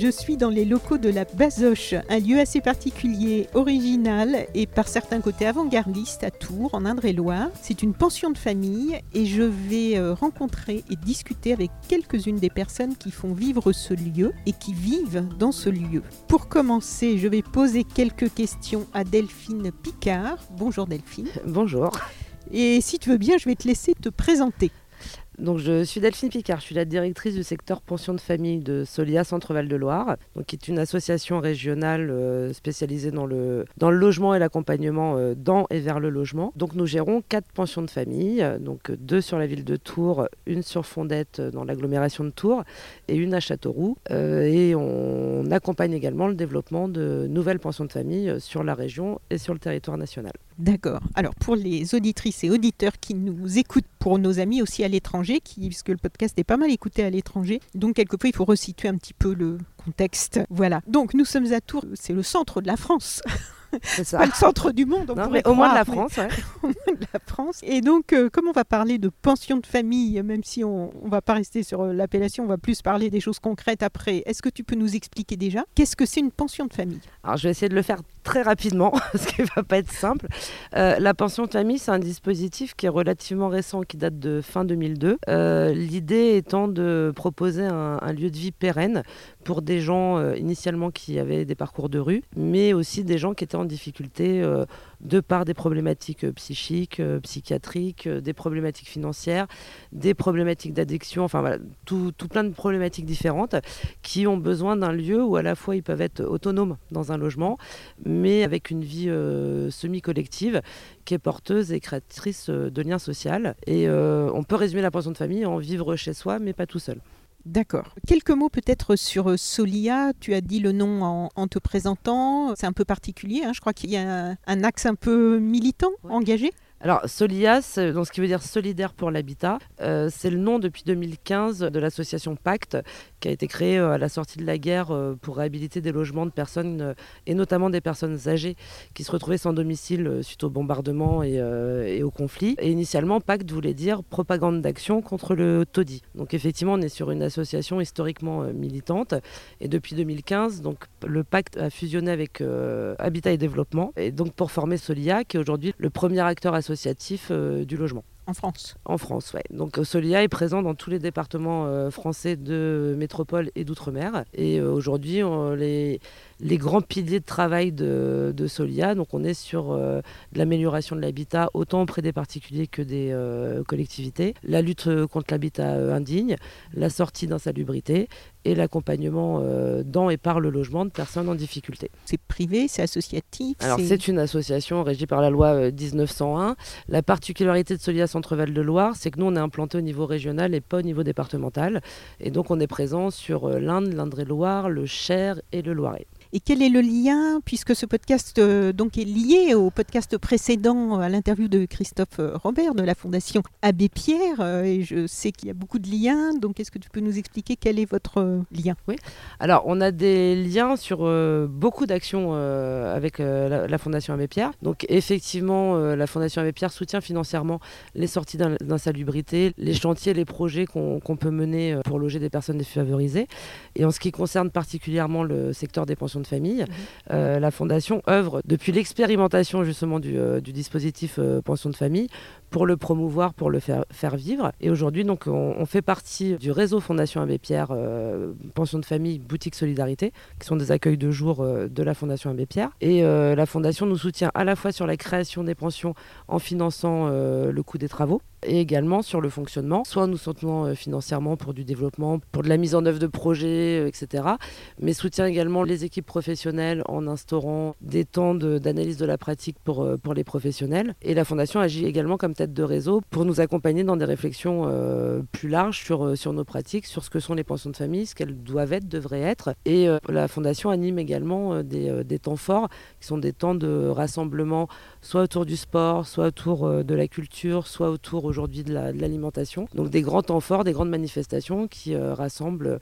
Je suis dans les locaux de la Basoche, un lieu assez particulier, original et par certains côtés avant-gardiste à Tours, en Indre-et-Loire. C'est une pension de famille et je vais euh, rencontrer et discuter avec quelques-unes des personnes qui font vivre ce lieu et qui vivent dans ce lieu. Pour commencer, je vais poser quelques questions à Delphine Picard. Bonjour Delphine. Bonjour. Et si tu veux bien, je vais te laisser te présenter. Donc, je suis Delphine Picard, je suis la directrice du secteur pension de famille de Solia Centre-Val de Loire, donc, qui est une association régionale euh, spécialisée dans le, dans le logement et l'accompagnement euh, dans et vers le logement. Donc nous gérons quatre pensions de famille, euh, donc deux sur la ville de Tours, une sur Fondette dans l'agglomération de Tours et une à Châteauroux. et on accompagne également le développement de nouvelles pensions de famille sur la région et sur le territoire national. D'accord. Alors pour les auditrices et auditeurs qui nous écoutent, pour nos amis aussi à l'étranger, qui, puisque le podcast est pas mal écouté à l'étranger, donc quelquefois il faut resituer un petit peu le contexte. Voilà. Donc nous sommes à Tours, c'est le centre de la France. C'est Pas le centre du monde, on Non, mais au moins de la France, ouais. mais au moins de la France. Et donc, euh, comme on va parler de pension de famille, même si on ne va pas rester sur euh, l'appellation, on va plus parler des choses concrètes après, est-ce que tu peux nous expliquer déjà qu'est-ce que c'est une pension de famille? Alors je vais essayer de le faire très rapidement, ce qui va pas être simple. Euh, la pension de famille, c'est un dispositif qui est relativement récent, qui date de fin 2002. Euh, L'idée étant de proposer un, un lieu de vie pérenne pour des gens euh, initialement qui avaient des parcours de rue, mais aussi des gens qui étaient en difficulté euh, de par des problématiques euh, psychiques, psychiatriques, des problématiques financières, des problématiques d'addiction, enfin voilà, tout, tout plein de problématiques différentes qui ont besoin d'un lieu où à la fois ils peuvent être autonomes dans un logement, mais avec une vie semi-collective qui est porteuse et créatrice de liens sociaux. Et on peut résumer la pension de famille en vivre chez soi, mais pas tout seul. D'accord. Quelques mots peut-être sur euh, Solia. Tu as dit le nom en, en te présentant. C'est un peu particulier. hein. Je crois qu'il y a un, axe un peu militant, Ouais. engagé. Alors, Solias, euh, donc ce qui veut dire Solidaire pour l'habitat, euh, c'est le nom depuis 2015 de l'association Pacte, qui a été créée euh, à la sortie de la guerre euh, pour réhabiliter des logements de personnes, euh, et notamment des personnes âgées, qui se retrouvaient sans domicile suite au bombardement et, au conflit. Et initialement, Pacte voulait dire propagande d'action contre le taudis. Donc effectivement, on est sur une association historiquement militante, et depuis 2015, donc, le Pacte a fusionné avec Habitat et Développement, et donc pour former Solia, qui est aujourd'hui le premier acteur associatif du logement. En France. En France, ouais. Donc euh, Solia est présent dans tous les départements euh, français de métropole et d'outre-mer. Et euh, aujourd'hui, on- les, les grands piliers de travail de, de Solia, donc on est sur euh, de l'amélioration de l'habitat, autant auprès des particuliers que des euh, collectivités, la lutte euh, contre l'habitat indigne, la sortie d'insalubrité et l'accompagnement euh, dans et par le logement de personnes en difficulté. C'est privé, c'est associatif. Alors c'est une association régie par la loi euh, 1901. La particularité de Solia Centre-Val de Loire, c'est que nous on est implanté au niveau régional et pas au niveau départemental. Et donc on est présent sur l'Inde, l'Indre-et-Loire, le Cher et le Loiret. Et quel est le lien, puisque ce podcast euh, donc est lié au podcast précédent, à l'interview de Christophe euh, Robert de la Fondation Abbé Pierre, euh, et je sais qu'il y a beaucoup de liens, donc est-ce que tu peux nous expliquer quel est votre euh, lien? Alors on a des liens sur euh, beaucoup d'actions euh, avec euh, la, Fondation Abbé Pierre. Donc effectivement, euh, la Fondation Abbé Pierre soutient financièrement les sorties d'in- d'insalubrité, les chantiers, les projets qu'on peut mener euh, pour loger des personnes défavorisées. Et en ce qui concerne particulièrement le secteur des pensions de famille, euh, la Fondation œuvre depuis l'expérimentation justement du, euh, du dispositif euh, pension de famille pour le promouvoir, pour le faire, vivre. Et aujourd'hui, donc, on, fait partie du réseau Fondation Abbé Pierre, euh, pension de famille, boutique solidarité, qui sont des accueils de jour euh, de la Fondation Abbé Pierre. Et euh, la Fondation nous soutient à la fois sur la création des pensions en finançant le coût des travaux, et également sur le fonctionnement, soit nous soutenons euh, financièrement pour du développement, pour de la mise en œuvre de projets, etc. Mais soutient également les équipes professionnelles en instaurant des temps d'analyse de, la pratique pour, pour les professionnels. Et la Fondation agit également comme tête de réseau pour nous accompagner dans des réflexions plus larges sur, sur nos pratiques, sur ce que sont les pensions de famille, ce qu'elles doivent être, devraient être. Et la Fondation anime également des, des temps forts qui sont des temps de rassemblement, soit autour du sport, soit autour de la culture, soit autour aujourd'hui de l'alimentation. Donc des grands temps forts, des grandes manifestations qui euh, rassemblent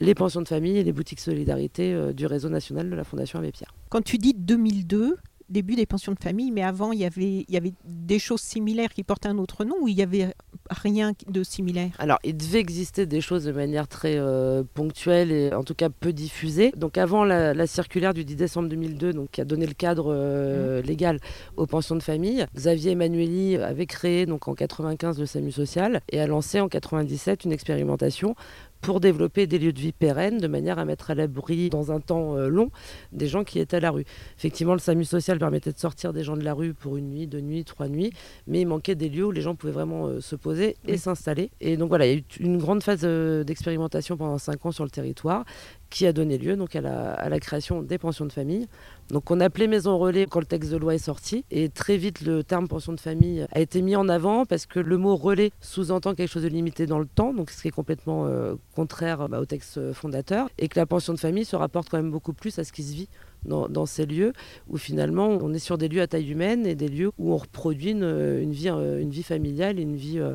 les pensions de famille et les boutiques solidarité euh, du réseau national de la Fondation Abbé Pierre. Quand tu dis 2002, début des pensions de famille, mais avant, il y avait, il y avait des choses similaires qui portaient un autre nom ou il n'y avait rien de similaire? Alors, il devait exister des choses de manière très euh, ponctuelle et en tout cas peu diffusée. Donc, avant la, circulaire du 10 décembre 2002, donc, qui a donné le cadre euh, mmh. légal aux pensions de famille, Xavier Emmanueli avait créé donc, en 95 le SAMU social et a lancé en 97 une expérimentation pour développer des lieux de vie pérennes de manière à mettre à l'abri dans un temps euh, long des gens qui étaient à la rue. Effectivement, le SAMU social permettait de sortir des gens de la rue pour une nuit, deux nuits, trois nuits, mais il manquait des lieux où les gens pouvaient vraiment euh, se poser et s'installer. Et donc voilà, il y a eu une grande phase euh, d'expérimentation pendant cinq ans sur le territoire qui a donné lieu donc à la, création des pensions de famille. Donc on appelait maison relais quand le texte de loi est sorti et très vite le terme pension de famille a été mis en avant parce que le mot relais sous-entend quelque chose de limité dans le temps, donc ce qui est complètement euh, contraire bah, au texte fondateur et que la pension de famille se rapporte quand même beaucoup plus à ce qui se vit dans, ces lieux où finalement on est sur des lieux à taille humaine et des lieux où on reproduit une, euh, vie familiale, une vie, euh,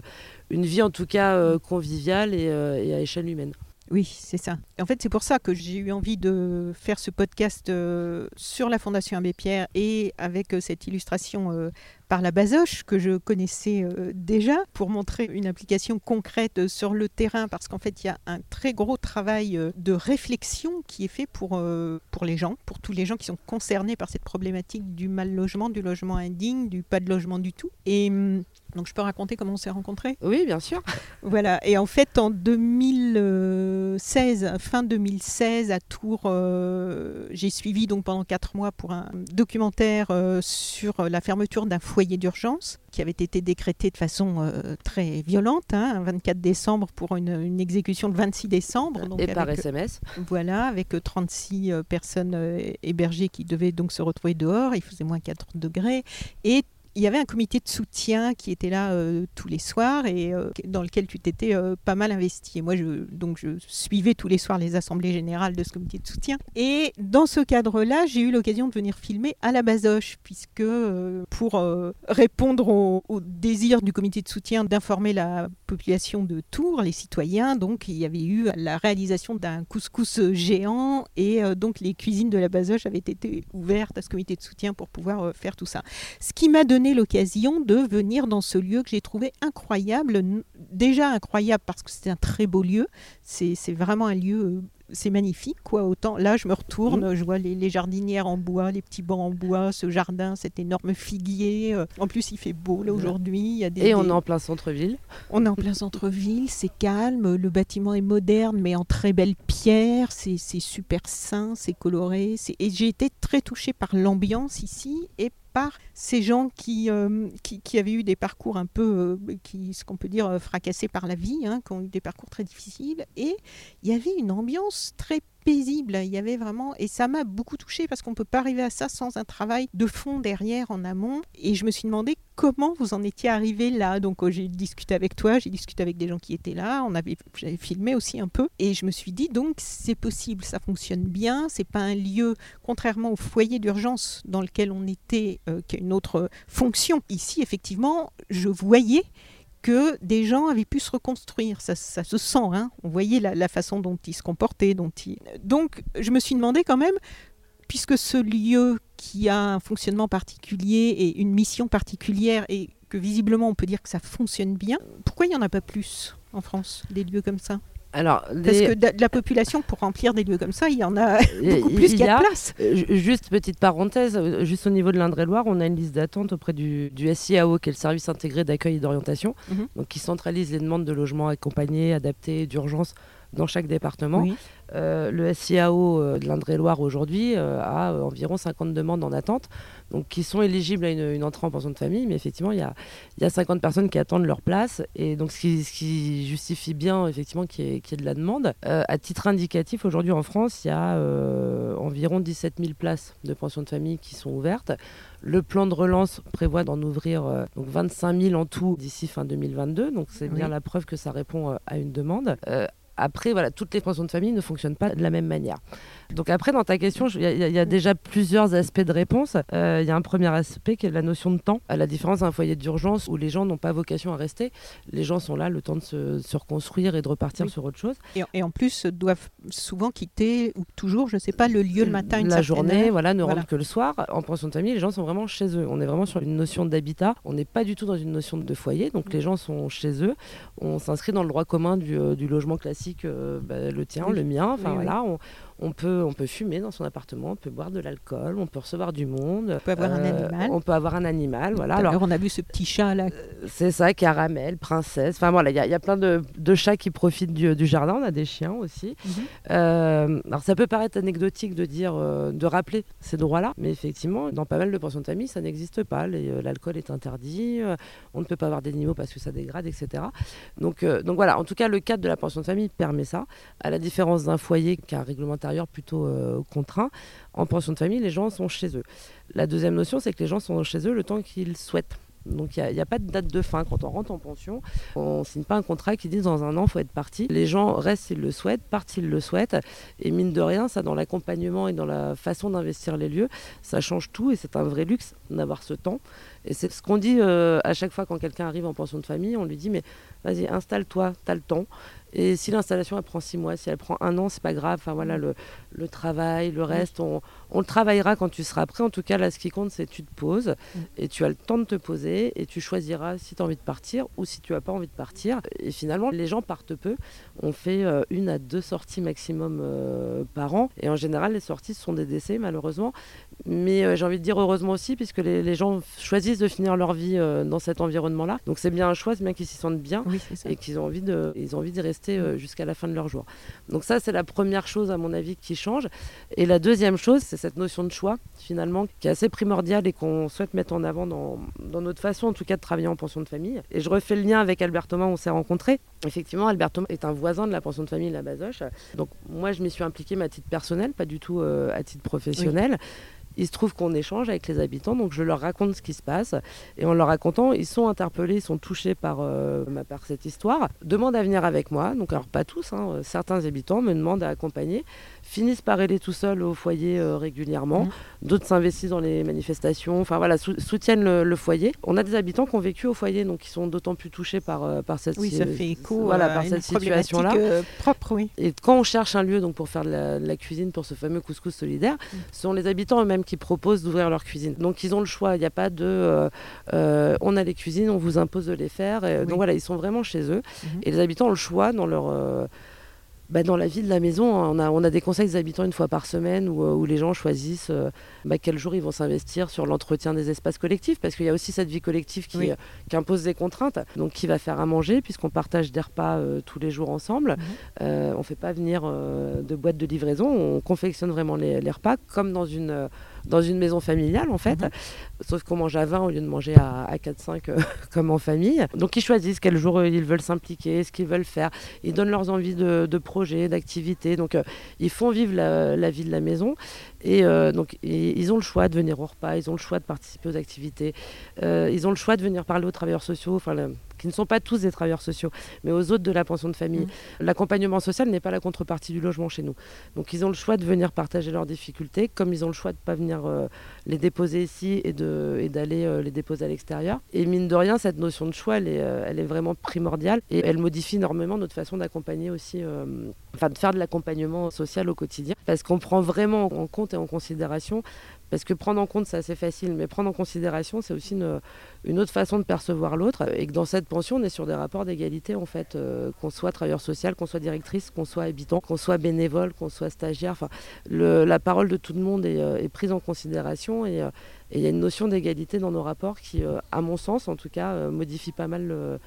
une vie en tout cas conviviale et à échelle humaine. Oui, c'est ça. En fait, c'est pour ça que j'ai eu envie de faire ce podcast euh, sur la Fondation Abbé Pierre et avec euh, cette illustration euh, par la Basoche que je connaissais déjà pour montrer une application concrète sur le terrain parce qu'en fait, il y a un très gros travail de réflexion qui est fait pour, pour les gens, pour tous les gens qui sont concernés par cette problématique du mal logement, du logement indigne, du pas de logement du tout. Et hum, donc je peux raconter comment on s'est rencontrés? Oui, bien sûr. voilà. Et en fait, en 2016, fin 2016, à Tours, euh, j'ai suivi donc pendant quatre mois pour un documentaire euh, sur la fermeture d'un foyer d'urgence qui avait été décrété de façon euh, très violente, hein, 24 décembre pour une, exécution le 26 décembre. Donc Et par SMS. Voilà, avec 36 personnes hébergées qui devaient donc se retrouver dehors. Il faisait moins 4 degrés. Et il y avait un comité de soutien qui était là euh, tous les soirs et euh, dans lequel tu t'étais euh, pas mal investi. Et moi, je, donc, je suivais tous les soirs les assemblées générales de ce comité de soutien. Et dans ce cadre-là, j'ai eu l'occasion de venir filmer à la Basoche, puisque pour répondre au, au, désir du comité de soutien d'informer la population de Tours, les citoyens, donc il y avait eu la réalisation d'un couscous géant et donc les cuisines de la Basoche avaient été ouvertes à ce comité de soutien pour pouvoir faire tout ça. Ce qui m'a donné l'occasion de venir dans ce lieu que j'ai trouvé incroyable. Déjà incroyable parce que c'est un très beau lieu. C'est vraiment un lieu euh, c'est magnifique, quoi. Autant là, je me retourne, mmh. je vois les, jardinières en bois, les petits bancs en bois, ce jardin, cet énorme figuier. Euh, en plus, il fait beau là aujourd'hui. Et on est en plein centre-ville. On est en plein centre-ville, c'est calme. Le bâtiment est moderne, mais en très belle pierre. C'est super sain, c'est coloré. Et j'ai été très touchée par l'ambiance ici et par ces gens qui, euh, qui, avaient eu des parcours un peu, euh, qui, ce qu'on peut dire, euh, fracassés par la vie, hein, qui ont eu des parcours très difficiles. Et il y avait une ambiance très paisible. Il y avait vraiment, et ça m'a beaucoup touché parce qu'on ne peut pas arriver à ça sans un travail de fond derrière, en amont. Et je me suis demandé comment vous en étiez arrivé là. Donc oh, j'ai discuté avec toi, j'ai discuté avec des gens qui étaient là, on avait, j'avais filmé aussi un peu, et je me suis dit donc c'est possible, ça fonctionne bien. C'est pas un lieu, contrairement au foyer d'urgence dans lequel on était, euh, qui a une autre fonction. Ici, effectivement, je voyais que des gens avaient pu se reconstruire. Ça, se sent, hein on voyait la, façon dont ils se comportaient. Dont ils... Donc je me suis demandé quand même, puisque ce lieu qui a un fonctionnement particulier et une mission particulière, et que visiblement on peut dire que ça fonctionne bien, pourquoi il n'y en a pas plus en France, des lieux comme ça? Alors, Parce que de, la population, pour remplir des lieux comme ça, il y en a beaucoup plus qu'il y a de place. Juste petite parenthèse, juste au niveau de l'Indre-et-Loire, on a une liste d'attente auprès du, du, SIAO, qui est le service intégré d'accueil et d'orientation, mhm. donc qui centralise les demandes de logements accompagnés, adaptés, d'urgence dans chaque département. Euh, le SIAO euh, de l'Indre-et-Loire aujourd'hui euh, a environ 50 demandes en attente, donc qui sont éligibles à une, entrée en pension de famille, mais effectivement il y a, y a, 50 personnes qui attendent leur place, et donc ce qui, ce qui justifie bien effectivement qu'il y, ait de la demande. à titre indicatif, aujourd'hui en France, il y a environ 17 000 places de pension de famille qui sont ouvertes. Le plan de relance prévoit d'en ouvrir donc 25 000 en tout d'ici fin 2022, donc c'est bien la preuve que ça répond à une demande. Après, voilà, toutes les pensions de famille ne fonctionnent pas de la même manière. Donc après, dans ta question, il y, a déjà plusieurs aspects de réponse. Euh, il y a un premier aspect qui est la notion de temps. À la différence d'un foyer d'urgence où les gens n'ont pas vocation à rester, les gens sont là le temps de se, reconstruire et de repartir sur autre chose. Et, en plus, doivent souvent quitter, ou toujours, je ne sais pas, le lieu le matin. la journée, voilà, ne rentrent que le soir. En pension de famille, les gens sont vraiment chez eux. On est vraiment sur une notion d'habitat. On n'est pas du tout dans une notion de foyer. Donc les gens sont chez eux. On s'inscrit dans le droit commun du, euh, logement classique, euh, bah, le tien, le mien. Enfin voilà, on, on peut, on peut fumer dans son appartement, on peut boire de l'alcool, on peut recevoir du monde. On peut avoir un euh, animal. On peut avoir un animal, voilà. Alors, on a vu ce petit chat là. Euh, c'est ça, caramel, princesse. Enfin voilà, il y, a plein de, chats qui profitent du, jardin. On a des chiens aussi. Mhm. Euh, alors ça peut paraître anecdotique de dire, de rappeler ces droits-là, mais effectivement, dans pas mal de pensions de famille, ça n'existe pas. L'alcool est interdit. on ne peut pas avoir d'animaux parce que ça dégrade, etc. Donc, donc voilà. En tout cas, le cadre de la pension de famille permet ça, à la différence d'un foyer qui a un plutôt euh, contraint. En pension de famille, les gens sont chez eux. La deuxième notion, c'est que les gens sont chez eux le temps qu'ils souhaitent. Donc il n'y a, pas de date de fin. Quand on rentre en pension, on ne signe pas un contrat qui dit dans un an, il faut être parti. Les gens restent s'ils le souhaitent, partent s'ils le souhaitent. Et mine de rien, ça dans l'accompagnement et dans la façon d'investir les lieux, ça change tout et c'est un vrai luxe d'avoir ce temps. Et c'est ce qu'on dit euh, à chaque fois quand quelqu'un arrive en pension de famille, on lui dit mais vas-y, installe-toi, tu as le temps. Et si l'installation elle prend six mois, si elle prend un an, c'est pas grave. Enfin voilà, le, le travail, le reste, on, on, le travaillera quand tu seras prêt. En tout cas, là, ce qui compte, c'est que tu te poses mm. et tu as le temps de te poser et tu choisiras si tu as envie de partir ou si tu n'as pas envie de partir. Et finalement, les gens partent peu. On fait euh, une à deux sorties maximum euh, par an. Et en général, les sorties sont des décès, malheureusement. Mais euh, j'ai envie de dire heureusement aussi, puisque les, les gens choisissent de finir leur vie dans cet environnement-là. Donc c'est bien un choix, c'est bien qu'ils s'y sentent bien et qu'ils ont envie de, ils ont envie d'y rester jusqu'à la fin de leur jour. Donc ça, c'est la première chose, à mon avis, qui change. Et la deuxième chose, c'est cette notion de choix, finalement, qui est assez primordiale et qu'on souhaite mettre en avant dans, notre façon, en tout cas, de travailler en pension de famille. Et je refais le lien avec Albert Thomas, on s'est rencontrés. Effectivement, Albert Thomas est un voisin de la pension de famille, la Bazoche. Donc moi, je m'y suis impliquée, à titre personnel, pas du tout euh, à titre professionnel. Il se trouve qu'on échange avec les habitants, donc je leur raconte ce qui se passe. Et en leur racontant, ils sont interpellés, ils sont touchés par, euh, par cette histoire, demandent à venir avec moi. Donc, alors pas tous, hein, certains habitants me demandent à accompagner, finissent par aller tout seuls au foyer euh, régulièrement. Mmh. D'autres s'investissent dans les manifestations, enfin voilà, soutiennent le, foyer. On a des habitants qui ont vécu au foyer, donc qui sont d'autant plus touchés par, euh, par cette, oui, ça fait écho voilà, par cette situation-là. propre, oui. Et quand on cherche un lieu donc, pour faire de la, cuisine pour ce fameux couscous solidaire, mmh. ce sont les habitants eux-mêmes qui proposent d'ouvrir leur cuisine. Donc ils ont le choix, il n'y a pas de euh, euh, on a les cuisines, on vous impose de les faire. Donc voilà, ils sont vraiment chez eux. Mhm. Et les habitants ont le choix dans leur... Euh, bah, dans la vie de la maison, hein, on a, on a des conseils des habitants une fois par semaine où, où les gens choisissent bah, quel jour ils vont s'investir sur l'entretien des espaces collectifs, parce qu'il y a aussi cette vie collective qui, qui, impose des contraintes. Donc qui va faire à manger, puisqu'on partage des repas tous les jours ensemble. Mhm. on ne fait pas venir de boîtes de livraison, on confectionne vraiment les, les repas comme dans une dans une maison familiale en fait. Mhm. Sauf qu'on mange à 20 au lieu de manger à, 4-5 euh, comme en famille. Donc ils choisissent quel jour euh, ils veulent s'impliquer, ce qu'ils veulent faire. Ils donnent leurs envies de, projets, d'activités. Donc euh, ils font vivre la, vie de la maison. Et donc ils ont le choix de venir au repas, ils ont le choix de participer aux activités, ils ont le choix de venir parler aux travailleurs sociaux. Enfin, qui ne sont pas tous des travailleurs sociaux, mais aux autres de la pension de famille. Mmh. L'accompagnement social n'est pas la contrepartie du logement chez nous. Donc ils ont le choix de venir partager leurs difficultés, comme ils ont le choix de ne pas venir euh, les déposer ici et d'aller euh, les déposer à l'extérieur. Et mine de rien, cette notion de choix, elle est, euh, elle est vraiment primordiale et elle modifie énormément notre façon d'accompagner aussi, enfin de faire de l'accompagnement social au quotidien, parce qu'on prend vraiment en compte et en considération Parce que prendre en compte, c'est assez facile, mais prendre en considération, c'est aussi une, autre façon de percevoir l'autre. Et que dans cette pension, on est sur des rapports d'égalité, en fait, euh, qu'on soit travailleur social, qu'on soit directrice, qu'on soit habitant, qu'on soit bénévole, qu'on soit stagiaire. Enfin, la parole de tout le monde est, euh, prise en considération et il y a une notion d'égalité dans nos rapports qui, à mon sens, en tout cas, modifie pas mal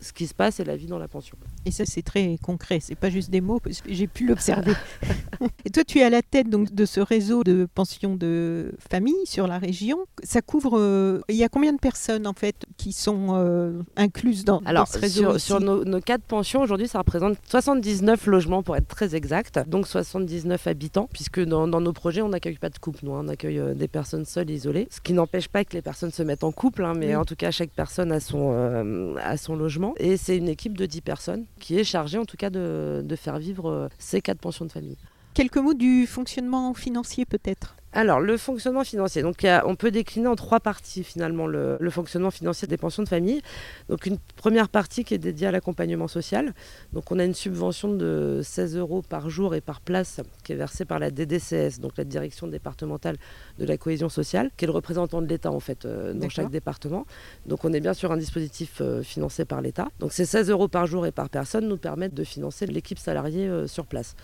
ce qui se passe et la vie dans la pension. Et ça, c'est très concret, c'est pas juste des mots, parce que j'ai pu l'observer. et toi, tu es à la tête donc, de ce réseau de pensions de famille sur la région. Ça couvre. Euh, il y a combien de personnes, en fait, qui sont euh, incluses dans, Alors, ce réseau Sur, sur nos, nos, quatre pensions, aujourd'hui, ça représente 79 logements, pour être très exact, donc 79 habitants, puisque dans, nos projets, on n'accueille pas de couple, nous, hein. on accueille euh, des personnes seules, isolées, ce qui n'empêche pas que les personnes se mettent en couple, hein, mais en tout cas, chaque personne a son, a son logement. Et c'est une équipe de 10 personnes qui est chargée en tout cas de, de faire vivre euh, ces quatre pensions de famille. Quelques mots du fonctionnement financier peut-être? Alors, le fonctionnement financier. Donc, on peut décliner en trois parties finalement le, fonctionnement financier des pensions de famille. Donc, une première partie qui est dédiée à l'accompagnement social. Donc, on a une subvention de 16 euros par jour et par place qui est versée par la DDCS, donc la Direction départementale de la cohésion sociale, qui est le représentant de l'État en fait euh, dans chaque département. Donc, on est bien sûr un dispositif euh, financé par l'État. Donc, ces 16 euros par jour et par personne nous permettent de financer l'équipe salariée euh, sur place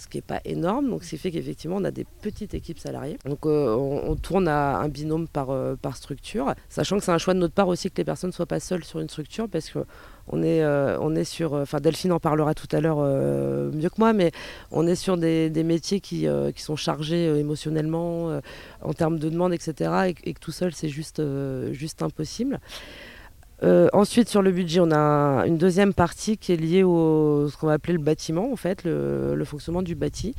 ce qui n'est pas énorme. Donc, ce qui fait qu'effectivement, on a des petites équipes salariées. Donc, euh, on, tourne à un binôme par, euh, par structure, sachant que c'est un choix de notre part aussi que les personnes ne soient pas seules sur une structure, parce que on est, euh, on est sur, enfin Delphine en parlera tout à l'heure mieux que moi, mais on est sur des, métiers qui, qui, sont chargés émotionnellement en termes de demande, etc. Et, et que tout seul, c'est juste, juste impossible. Euh, ensuite, sur le budget, on a une deuxième partie qui est liée au ce qu'on va appeler le bâtiment, en fait, le, fonctionnement du bâti.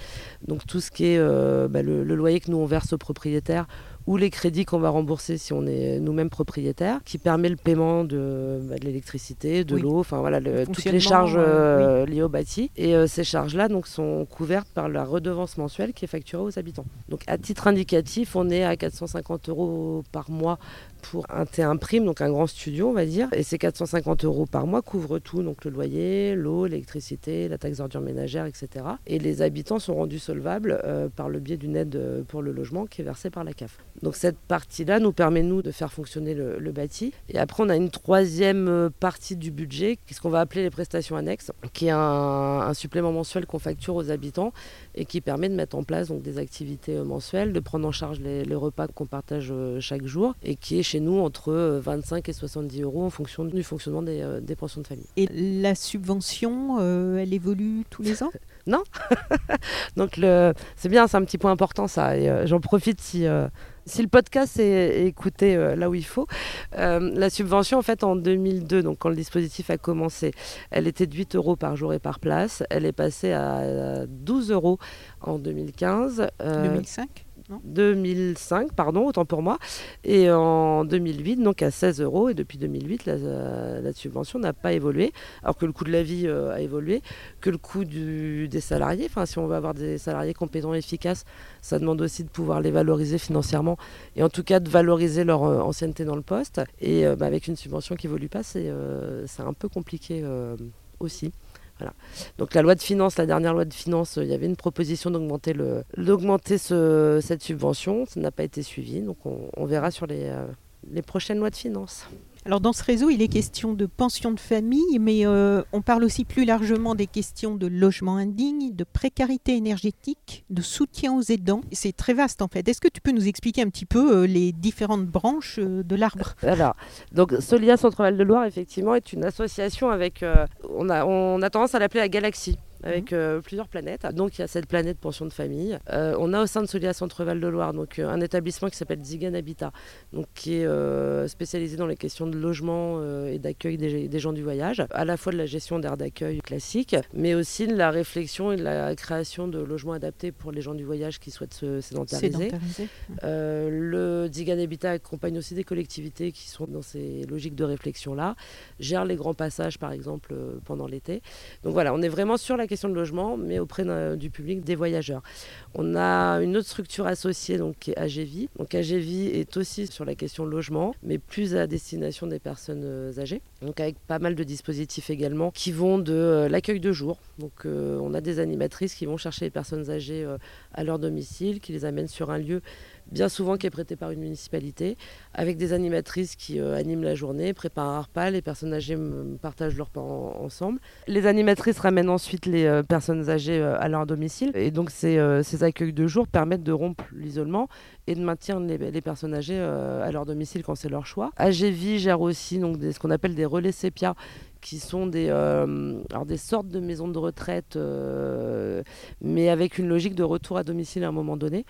Donc tout ce qui est euh, bah, le, loyer que nous on verse aux propriétaires ou les crédits qu'on va rembourser si on est nous-mêmes propriétaires, qui permet le paiement de, bah, l'électricité, de l'eau, enfin voilà, toutes les charges euh, liées au bâti. Et ces charges-là donc sont couvertes par la redevance mensuelle qui est facturée aux habitants. Donc à titre indicatif, on est à 450 euros par mois pour un T1 prime, donc un grand studio, on va dire. Et ces 450 euros par mois couvrent tout, donc le loyer, l'eau, l'électricité, la taxe d'ordure ménagère, etc. Et les habitants sont rendus solvables euh, par le biais d'une aide pour le logement qui est versée par la CAF. Donc cette partie-là nous permet, nous, de faire fonctionner le, bâti. Et après, on a une troisième euh, partie du budget, ce qu'on va appeler les prestations annexes, qui est un, supplément mensuel qu'on facture aux habitants et qui permet de mettre en place donc, des activités euh, mensuelles, de prendre en charge les, repas qu'on partage euh, chaque jour et qui est chez nous entre 25 et 70 euros en fonction du fonctionnement des, des pensions de famille. Et la subvention, elle évolue tous les ans? Non. donc c'est bien, c'est un petit point important ça. Et j'en profite si si le podcast est, écouté euh, là où il faut, euh, la subvention, en fait, en 2002, donc quand le dispositif a commencé, elle était de 8 euros par jour et par place. Elle est passée à 12 euros en 2015. 2005 2005, pardon, autant pour moi. Et en 2008, donc à 16 euros. Et depuis 2008, la, subvention n'a pas évolué, alors que le coût de la vie euh, a évolué, que le coût des salariés. Enfin, si on veut avoir des salariés compétents et efficaces, ça demande aussi de pouvoir les valoriser financièrement et en tout cas de valoriser leur euh, ancienneté dans le poste. Et euh, bah, avec une subvention qui évolue pas, c'est un peu compliqué aussi. Donc la loi de finances, la dernière loi de finances, il y avait une proposition d'augmenter cette subvention. Ça n'a pas été suivi. Donc on, verra sur euh, les prochaines lois de finances. Alors dans ce réseau, il est question de pension de famille, mais euh, on parle aussi plus largement des questions de logement indigne, de précarité énergétique, de soutien aux aidants. C'est très vaste en fait. Est-ce que tu peux nous expliquer un petit peu euh, les différentes branches euh, de l'arbre? Alors, donc Solia Centre-Val de Loire, effectivement, est une association avec, on, a, on a tendance à l'appeler la galaxie avec mhm. euh, plusieurs planètes. Donc il y a cette planète pension de famille. Euh, on a au sein de Solia Centre-Val de Loire donc, euh, un établissement qui s'appelle Zigan Habitat, donc, qui est spécialisé dans les questions de logement et d'accueil des, gens du voyage, à la fois de la gestion d'air d'accueil classique, mais aussi de la réflexion et de la création de logements adaptés pour les gens du voyage qui souhaitent se sédentariser. le Zigan Habitat accompagne aussi des collectivités qui sont dans ces logiques de réflexion-là, gère les grands passages par exemple pendant l'été. Donc voilà, on est vraiment sur la de logement, mais auprès du public, des voyageurs. On a une autre structure associée donc, qui est AGVI. Donc AGVI est aussi sur la question logement, mais plus à destination des personnes euh, âgées. donc avec pas mal de dispositifs également qui vont de l'accueil de jour. Donc on a des animatrices qui vont chercher les personnes âgées à leur domicile, qui les amènent sur un lieu bien souvent qui est prêté par une municipalité, avec des animatrices qui euh, animent la journée, préparent un repas, les personnes âgées partagent leur repas ensemble. Les animatrices ramènent ensuite les euh, personnes âgées euh, à leur domicile, et donc ces, ces, accueils de jour permettent de rompre l'isolement et de maintenir les, personnes âgées à leur domicile quand c'est leur choix. AGV gère aussi donc, ce qu'on appelle des relais sépia qui sont des, euh, des sortes de maisons de retraite, euh, mais avec une logique de retour à domicile à un moment donné.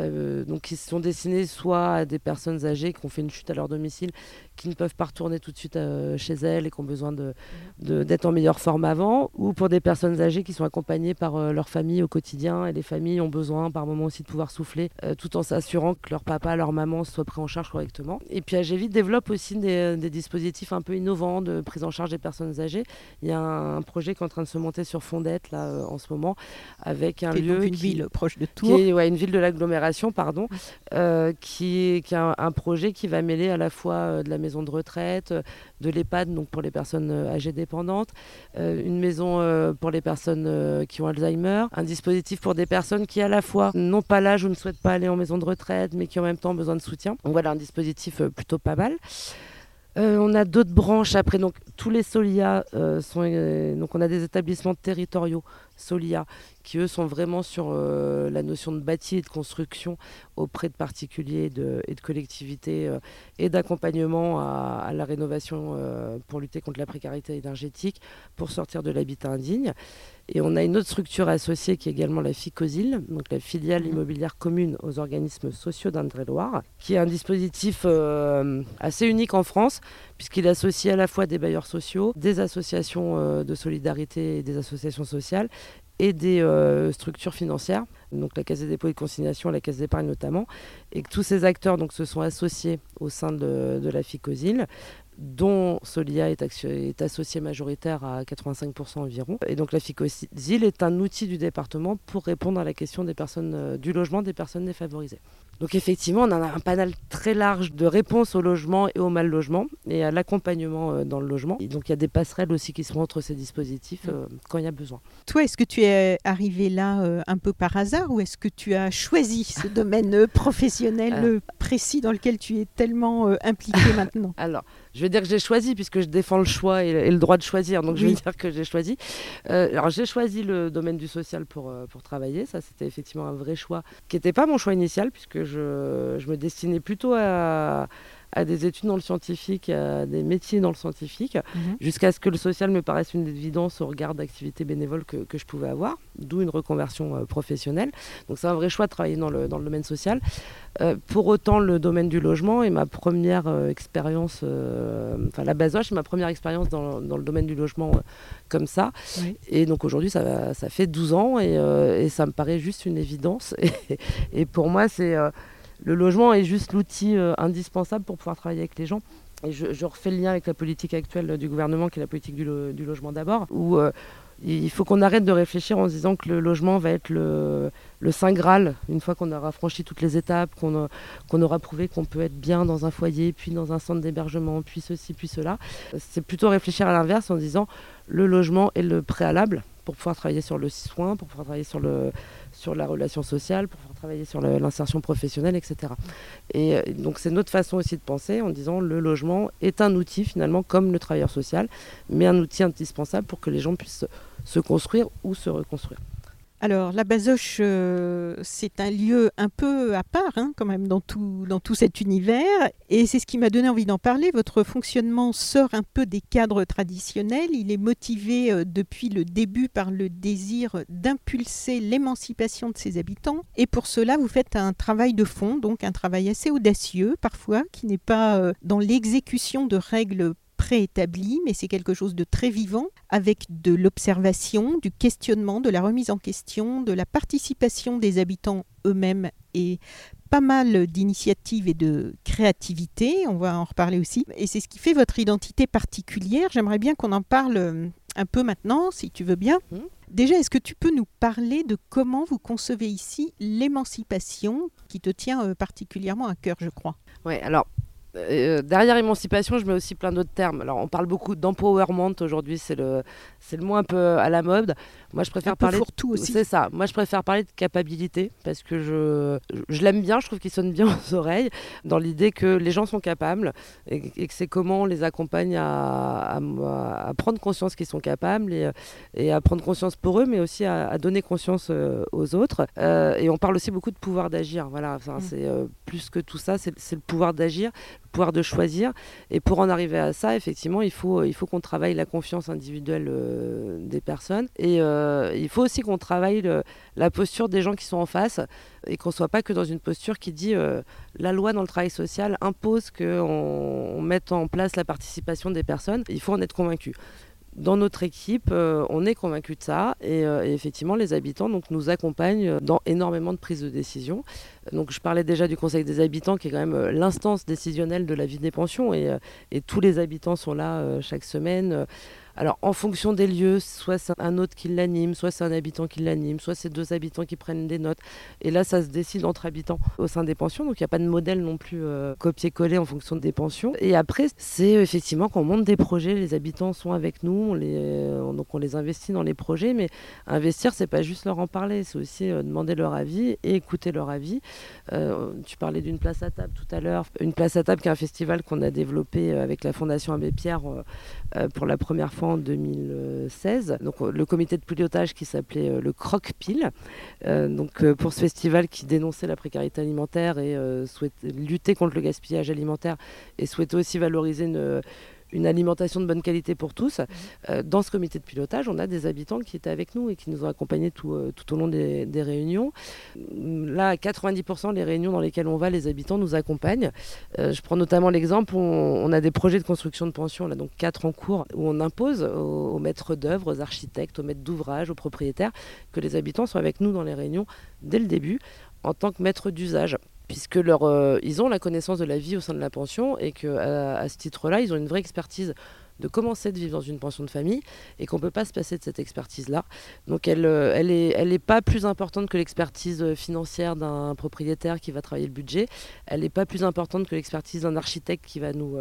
Euh, donc, qui sont destinés soit à des personnes âgées qui ont fait une chute à leur domicile, qui ne peuvent pas retourner tout de suite chez elles et qui ont besoin d'être de, en meilleure forme avant, ou pour des personnes âgées qui sont accompagnées par leur famille au quotidien et les familles ont besoin par moment aussi de pouvoir souffler, tout en s'assurant que leur papa, leur maman soient pris en charge correctement. Et puis AGV développe aussi des, des dispositifs un peu innovants de prise en charge des personnes âgées. Il y a un, projet qui est en train de se monter sur Fondette là, euh, en ce moment, avec un lieu. une ville proche de Tours. Qui ouais, une ville de l'agglomération, pardon, euh, qui, qui a un, projet qui va mêler à la fois euh, de la maison de retraite, de l'EHPAD, pour les personnes âgées dépendantes, une maison pour les personnes qui ont Alzheimer, un dispositif pour des personnes qui à la fois n'ont pas l'âge ou ne souhaitent pas aller en maison de retraite, mais qui en même temps ont besoin de soutien. Donc voilà un dispositif plutôt pas mal. Euh, on a d'autres branches après, donc tous les Solia euh, sont, euh, donc on a des établissements territoriaux Solia qui eux sont vraiment sur la notion de bâti et de construction auprès de particuliers et de, collectivités et d'accompagnement à, la rénovation pour lutter contre la précarité énergétique, pour sortir de l'habitat indigne. Et on a une autre structure associée qui est également la FICOSIL, donc la filiale mhm. immobilière commune aux organismes sociaux d'Indre-et-Loire, qui est un dispositif euh, assez unique en France, puisqu'il associe à la fois des bailleurs sociaux, des associations euh, de solidarité et des associations sociales, et des euh, structures financières, donc la Caisse des dépôts et de consignation, la Caisse d'épargne notamment, et que tous ces acteurs donc, se sont associés au sein de, la FICOSIL dont Solia est, est, associé majoritaire à 85% environ. Et donc la FICOSIL est un outil du département pour répondre à la question euh, du logement des personnes défavorisées. Donc effectivement, on a un panel très large de réponses au logement et au mal logement et à l'accompagnement euh, dans le logement. Et donc il y a des passerelles aussi qui se font entre ces dispositifs euh, quand il y a besoin. Toi, est-ce que tu es arrivé là euh, un peu par hasard ou est-ce que tu as choisi ce domaine professionnel précis dans lequel tu es tellement impliqué maintenant? Alors, je vais dire que j'ai choisi puisque je défends le choix et, le droit de choisir. Donc je vais dire que j'ai choisi. alors j'ai choisi le domaine du social pour, pour travailler. Ça, c'était effectivement un vrai choix qui n'était pas mon choix initial puisque je, me destinais plutôt à, des études dans le scientifique, à des métiers dans le scientifique, mhm. jusqu'à ce que le social me paraisse une évidence au regard d'activités bénévoles que, je pouvais avoir, d'où une reconversion euh, professionnelle. Donc c'est un vrai choix de travailler dans le, domaine social. Euh, pour autant, le domaine du logement est ma première euh, expérience, enfin la basoche, c'est ma première expérience dans, le domaine du logement comme ça. Et donc aujourd'hui, ça, ça, fait 12 ans et, ça me paraît juste une évidence. et pour moi, c'est le logement est juste l'outil euh, indispensable pour pouvoir travailler avec les gens. Et je, refais le lien avec la politique actuelle du gouvernement, qui est la politique du, logement d'abord, où euh, il faut qu'on arrête de réfléchir en se disant que le logement va être le, Saint Graal, une fois qu'on aura franchi toutes les étapes, qu'on aura prouvé qu'on peut être bien dans un foyer, puis dans un centre d'hébergement, puis ceci, puis cela. C'est plutôt réfléchir à l'inverse en disant le logement est le préalable pour pouvoir travailler sur le soin, pour pouvoir travailler sur, le, sur la relation sociale, pour pouvoir travailler sur l'insertion professionnelle, etc. Et euh, donc c'est notre façon aussi de penser en disant le logement est un outil finalement comme le travailleur social, mais un outil indispensable pour que les gens puissent se construire ou se reconstruire. Alors, la Basoche, euh, c'est un lieu un peu à part, hein, quand même, dans tout, dans tout cet univers. Et c'est ce qui m'a donné envie d'en parler. Votre fonctionnement sort un peu des cadres traditionnels. Il est motivé euh, depuis le début par le désir d'impulser l'émancipation de ses habitants. Et pour cela, vous faites un travail de fond, donc un travail assez audacieux parfois, qui n'est pas euh, dans l'exécution de règles préétabli, mais c'est quelque chose de très vivant, avec de l'observation, du questionnement, de la remise en question, de la participation des habitants eux-mêmes et pas mal d'initiatives et de créativité, on va en reparler aussi, et c'est ce qui fait votre identité particulière. J'aimerais bien qu'on en parle euh, un peu maintenant, si tu veux bien. Mmh. Déjà, est-ce que tu peux nous parler de comment vous concevez ici l'émancipation qui te tient euh, particulièrement à cœur, je crois? Oui, alors Euh, derrière émancipation, je mets aussi plein d'autres termes. Alors, on parle beaucoup d'empowerment aujourd'hui, c'est le, c'est le mot un peu à la mode. Moi, je préfère parler. tout aussi. C'est ça. Moi, je préfère parler de capacité parce que je, je l'aime bien. Je trouve qu'il sonne bien aux oreilles dans l'idée que les gens sont capables et, que c'est comment on les accompagne à, à, prendre conscience qu'ils sont capables et, et, à prendre conscience pour eux, mais aussi à, donner conscience euh, aux autres. Euh, et on parle aussi beaucoup de pouvoir d'agir. Voilà. Enfin, mm. c'est plus que tout ça, c'est le pouvoir d'agir pouvoir de choisir. Et pour en arriver à ça, effectivement, il faut, il faut qu'on travaille la confiance individuelle euh, des personnes. Et euh, il faut aussi qu'on travaille la posture des gens qui sont en face et qu'on ne soit pas que dans une posture qui dit euh, la loi dans le travail social impose qu'on on mette en place la participation des personnes. Il faut en être convaincu dans notre équipe, on est convaincu de ça et, et, effectivement, les habitants nous accompagnent dans énormément de prises de décision. Donc je parlais déjà du Conseil des habitants qui est quand même euh, l'instance décisionnelle de la vie des pensions et, euh, tous les habitants sont là euh, chaque semaine. Alors en fonction des lieux, soit c'est un autre qui l'anime, soit c'est un habitant qui l'anime, soit c'est deux habitants qui prennent des notes. Et là, ça se décide entre habitants au sein des pensions. Donc il n'y a pas de modèle non plus copier-coller en fonction des pensions. Et après, c'est effectivement qu'on monte des projets, les habitants sont avec nous, les, donc on les investit dans les projets. Mais investir, c'est pas juste leur en parler, c'est aussi demander leur avis et écouter leur avis. Euh, tu parlais d'une place à table tout à l'heure. Une place à table qui est un festival qu'on a développé euh, avec la Fondation Abbé Pierre euh, pour la première fois en 2016. Donc le comité de pilotage qui s'appelait le Croque-Pile. donc pour ce festival qui dénonçait la précarité alimentaire et souhaitait lutter contre le gaspillage alimentaire et souhaitait aussi valoriser une une alimentation de bonne qualité pour tous. Mhm. Euh, dans ce comité de pilotage, on a des habitants qui étaient avec nous et qui nous ont accompagnés tout, euh, tout au long des, réunions. Là, à 90%, les réunions dans lesquelles on va, les habitants nous accompagnent. Euh, je prends notamment l'exemple, on, a des projets de construction de pensions, là, donc quatre en cours, où on impose aux, maîtres d'œuvre, aux architectes, aux maîtres d'ouvrage, aux propriétaires, que les habitants soient avec nous dans les réunions dès le début en tant que maîtres d'usage puisque leur, euh, ils ont la connaissance de la vie au sein de la pension et qu'à à ce titre-là, ils ont une vraie expertise de comment de vivre dans une pension de famille et qu'on ne peut pas se passer de cette expertise-là. Donc elle, euh, elle n'est elle pas plus importante que l'expertise euh, financière d'un propriétaire qui va travailler le budget, elle n'est pas plus importante que l'expertise d'un architecte qui va nous,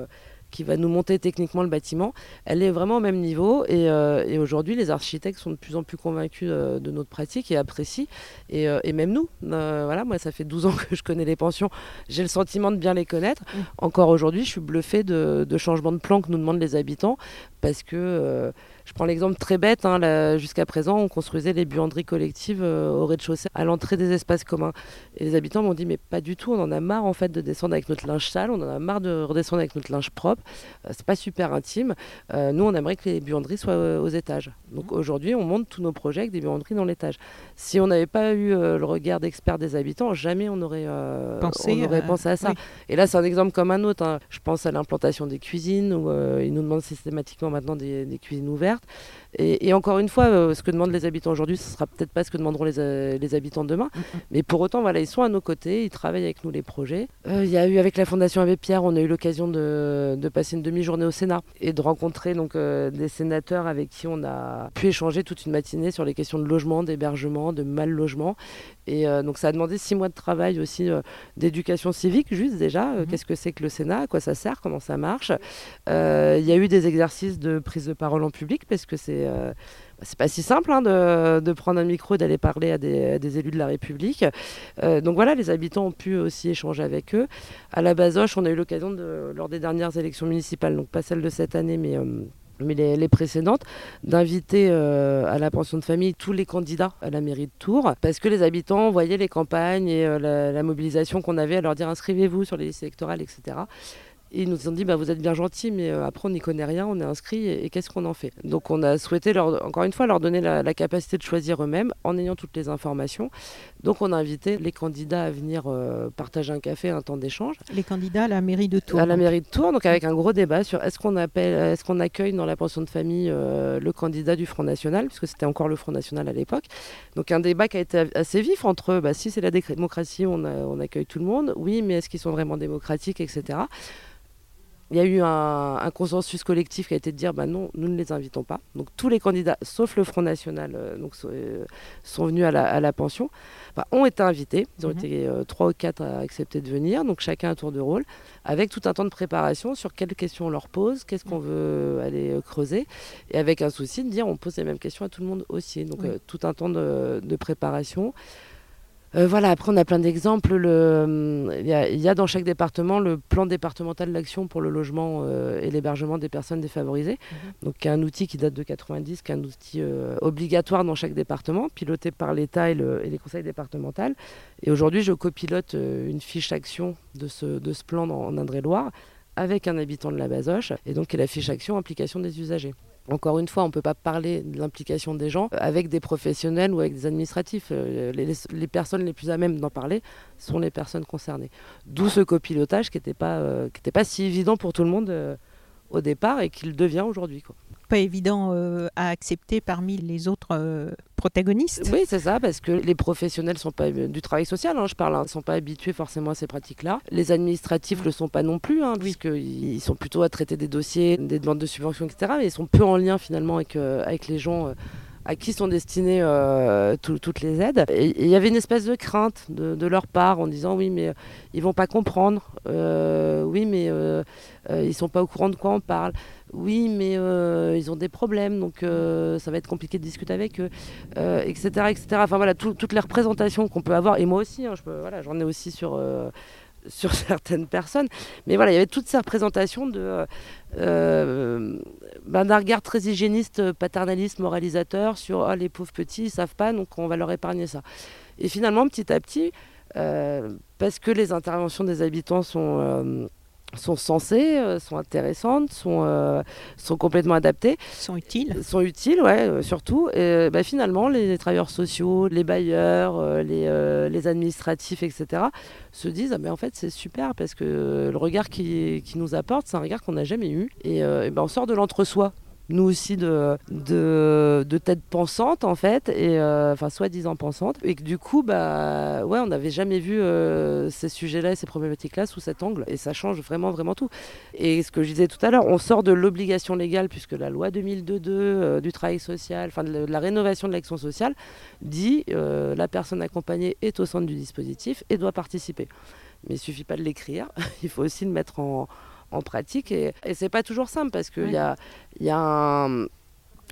qui va nous monter techniquement le bâtiment, elle est vraiment au même niveau. Et, euh, aujourd'hui, les architectes sont de plus en plus convaincus euh, de notre pratique et apprécient. Et, euh, même nous, voilà, moi, ça fait 12 ans que je connais les pensions. J'ai le sentiment de bien les connaître. Mmh. Encore aujourd'hui, je suis bluffée de, de changements de plan que nous demandent les habitants parce que je prends l'exemple très bête, hein, jusqu'à présent, on construisait les buanderies collectives euh, au rez-de-chaussée, à l'entrée des espaces communs. Et les habitants m'ont dit, mais pas du tout, on en a marre en fait de descendre avec notre linge sale, on en a marre de redescendre avec notre linge propre, euh, c'est pas super intime. Euh, nous, on aimerait que les buanderies soient aux étages. Donc mmh. aujourd'hui, on monte tous nos projets avec des buanderies dans l'étage. Si on n'avait pas eu le regard d'experts des habitants, jamais on aurait, pensé, on aurait pensé à ça. Et là, c'est un exemple comme un autre. Hein. Je pense à l'implantation des cuisines, où ils nous demandent systématiquement maintenant des cuisines ouvertes découverte. Et, encore une fois, euh, ce que demandent les habitants aujourd'hui, ce sera peut-être pas ce que demanderont les, euh, habitants demain. Mm, mm. Mais pour autant, voilà, ils sont à nos côtés, ils travaillent avec nous les projets. Euh, il y a eu avec la Fondation Abbé Pierre, on a eu l'occasion de, passer une demi-journée au Sénat et de rencontrer donc des sénateurs avec qui on a pu échanger toute une matinée sur les questions de logement, d'hébergement, de mal logement. Et donc ça a demandé six mois de travail aussi d'éducation civique, juste déjà. Mm-hmm. Qu'est-ce que c'est que le Sénat À quoi ça sert Comment ça marche Il y a eu des exercices de prise de parole en public parce que c'est euh, c'est pas si simple hein, de, prendre un micro et d'aller parler à des, élus de la République. Euh, donc voilà, les habitants ont pu aussi échanger avec eux. À la Basoche, on a eu l'occasion, lors des dernières élections municipales, donc pas celle de cette année, mais euh, mais les, précédentes, d'inviter à la pension de famille tous les candidats à la mairie de Tours, parce que les habitants voyaient les campagnes et la, mobilisation qu'on avait à leur dire inscrivez-vous sur les listes électorales, etc ils nous ont dit bah, vous êtes bien gentils, mais euh, après on n'y connaît rien, on est inscrit et, qu'est-ce qu'on en fait? Donc on a souhaité leur, encore une fois leur donner la, capacité de choisir eux-mêmes en ayant toutes les informations. Donc on a invité les candidats à venir euh, partager un café, un temps d'échange. Les candidats à la mairie de Tours. À la mairie de Tours, donc avec un gros débat sur est-ce qu'on appelle, est-ce qu'on accueille dans la pension de famille euh, le candidat du Front National, puisque c'était encore le Front National à l'époque. Donc un débat qui a été assez vif entre bah, si c'est la démocratie, on, on accueille tout le monde, oui, mais est-ce qu'ils sont vraiment démocratiques, etc. il y a eu un, consensus collectif qui a été de dire bah non, nous ne les invitons pas. Donc tous les candidats, sauf le Front National, euh, donc, euh, sont venus à la, pension, bah, ont été invités. Ils ont mhm. été euh, trois ou quatre à accepter de venir, donc chacun un tour de rôle, avec tout un temps de préparation sur quelles questions on leur pose, qu'est-ce qu'on veut aller creuser, et avec un souci de dire on pose les mêmes questions à tout le monde aussi. Donc tout un temps de, de préparation. Euh, voilà, après on a plein d'exemples. Il y, a dans chaque département le plan départemental d'action pour le logement euh, et l'hébergement des personnes défavorisées. Mhm. Donc un outil qui date de 90, qui est un outil euh, obligatoire dans chaque département, piloté par l'État et, les conseils départementaux. Et aujourd'hui, je copilote une fiche action de ce, de ce plan en Indre-et-Loire avec un habitant de la Basoche, et donc qui est la fiche action implication des usagers. Encore une fois, on ne peut pas parler de l'implication des gens avec des professionnels ou avec des administratifs. Euh, les, personnes les plus à même d'en parler sont les personnes concernées. D'où ce copilotage qui n'était pas, euh, pas si évident pour tout le monde euh, au départ et qu'il devient aujourd'hui pas évident euh, à accepter parmi les autres euh, protagonistes. Oui, c'est ça, parce que les professionnels sont pas du travail social, hein, je parle, ne hein, sont pas habitués forcément à ces pratiques-là. Les administratifs ne le sont pas non plus, hein, puisqu'ils sont plutôt à traiter des dossiers, des demandes de subventions, etc. Mais ils sont peu en lien finalement avec, euh, avec les gens à qui sont destinées toutes les aides. Et il y avait une espèce de crainte de, leur part en disant oui mais ils vont pas comprendre, oui mais ils sont pas au courant de quoi on parle oui, mais euh, ils ont des problèmes, donc euh, ça va être compliqué de discuter avec eux, etc., euh, etc. Enfin voilà, toutes les représentations qu'on peut avoir, et moi aussi, hein, voilà, j'en ai aussi sur, sur certaines personnes, mais voilà, il y avait toutes ces représentations de ben, d'un regard très hygiéniste, paternaliste, moralisateur sur oh, les pauvres petits, ils savent pas, donc on va leur épargner ça. Et finalement, petit à petit, parce que les interventions des habitants sont sont sensées, euh, sont intéressantes, sont, euh, sont complètement adaptées. Sont utiles. Sont utiles, ouais, euh, surtout. Et bah, finalement, les, travailleurs sociaux, les bailleurs, les, les, administratifs, etc., se disent ah, mais en fait, c'est super parce que le regard qui, qui nous apporte, c'est un regard qu'on n'a jamais eu. Et, et ben, on sort de l'entre-soi nous aussi de, de, de tête pensante en fait, et euh, enfin soi-disant pensante, et que du coup, bah ouais, on n'avait jamais vu euh, ces sujets-là et ces problématiques-là sous cet angle, et ça change vraiment, vraiment tout. Et ce que je disais tout à l'heure, on sort de l'obligation légale, puisque la loi 2002 euh, du travail social, enfin de la rénovation de l'action sociale, dit la personne accompagnée est au centre du dispositif et doit participer. Mais il suffit pas de l'écrire, il faut aussi le mettre en en pratique. Et, et c'est pas toujours simple parce qu'il y, a, y a un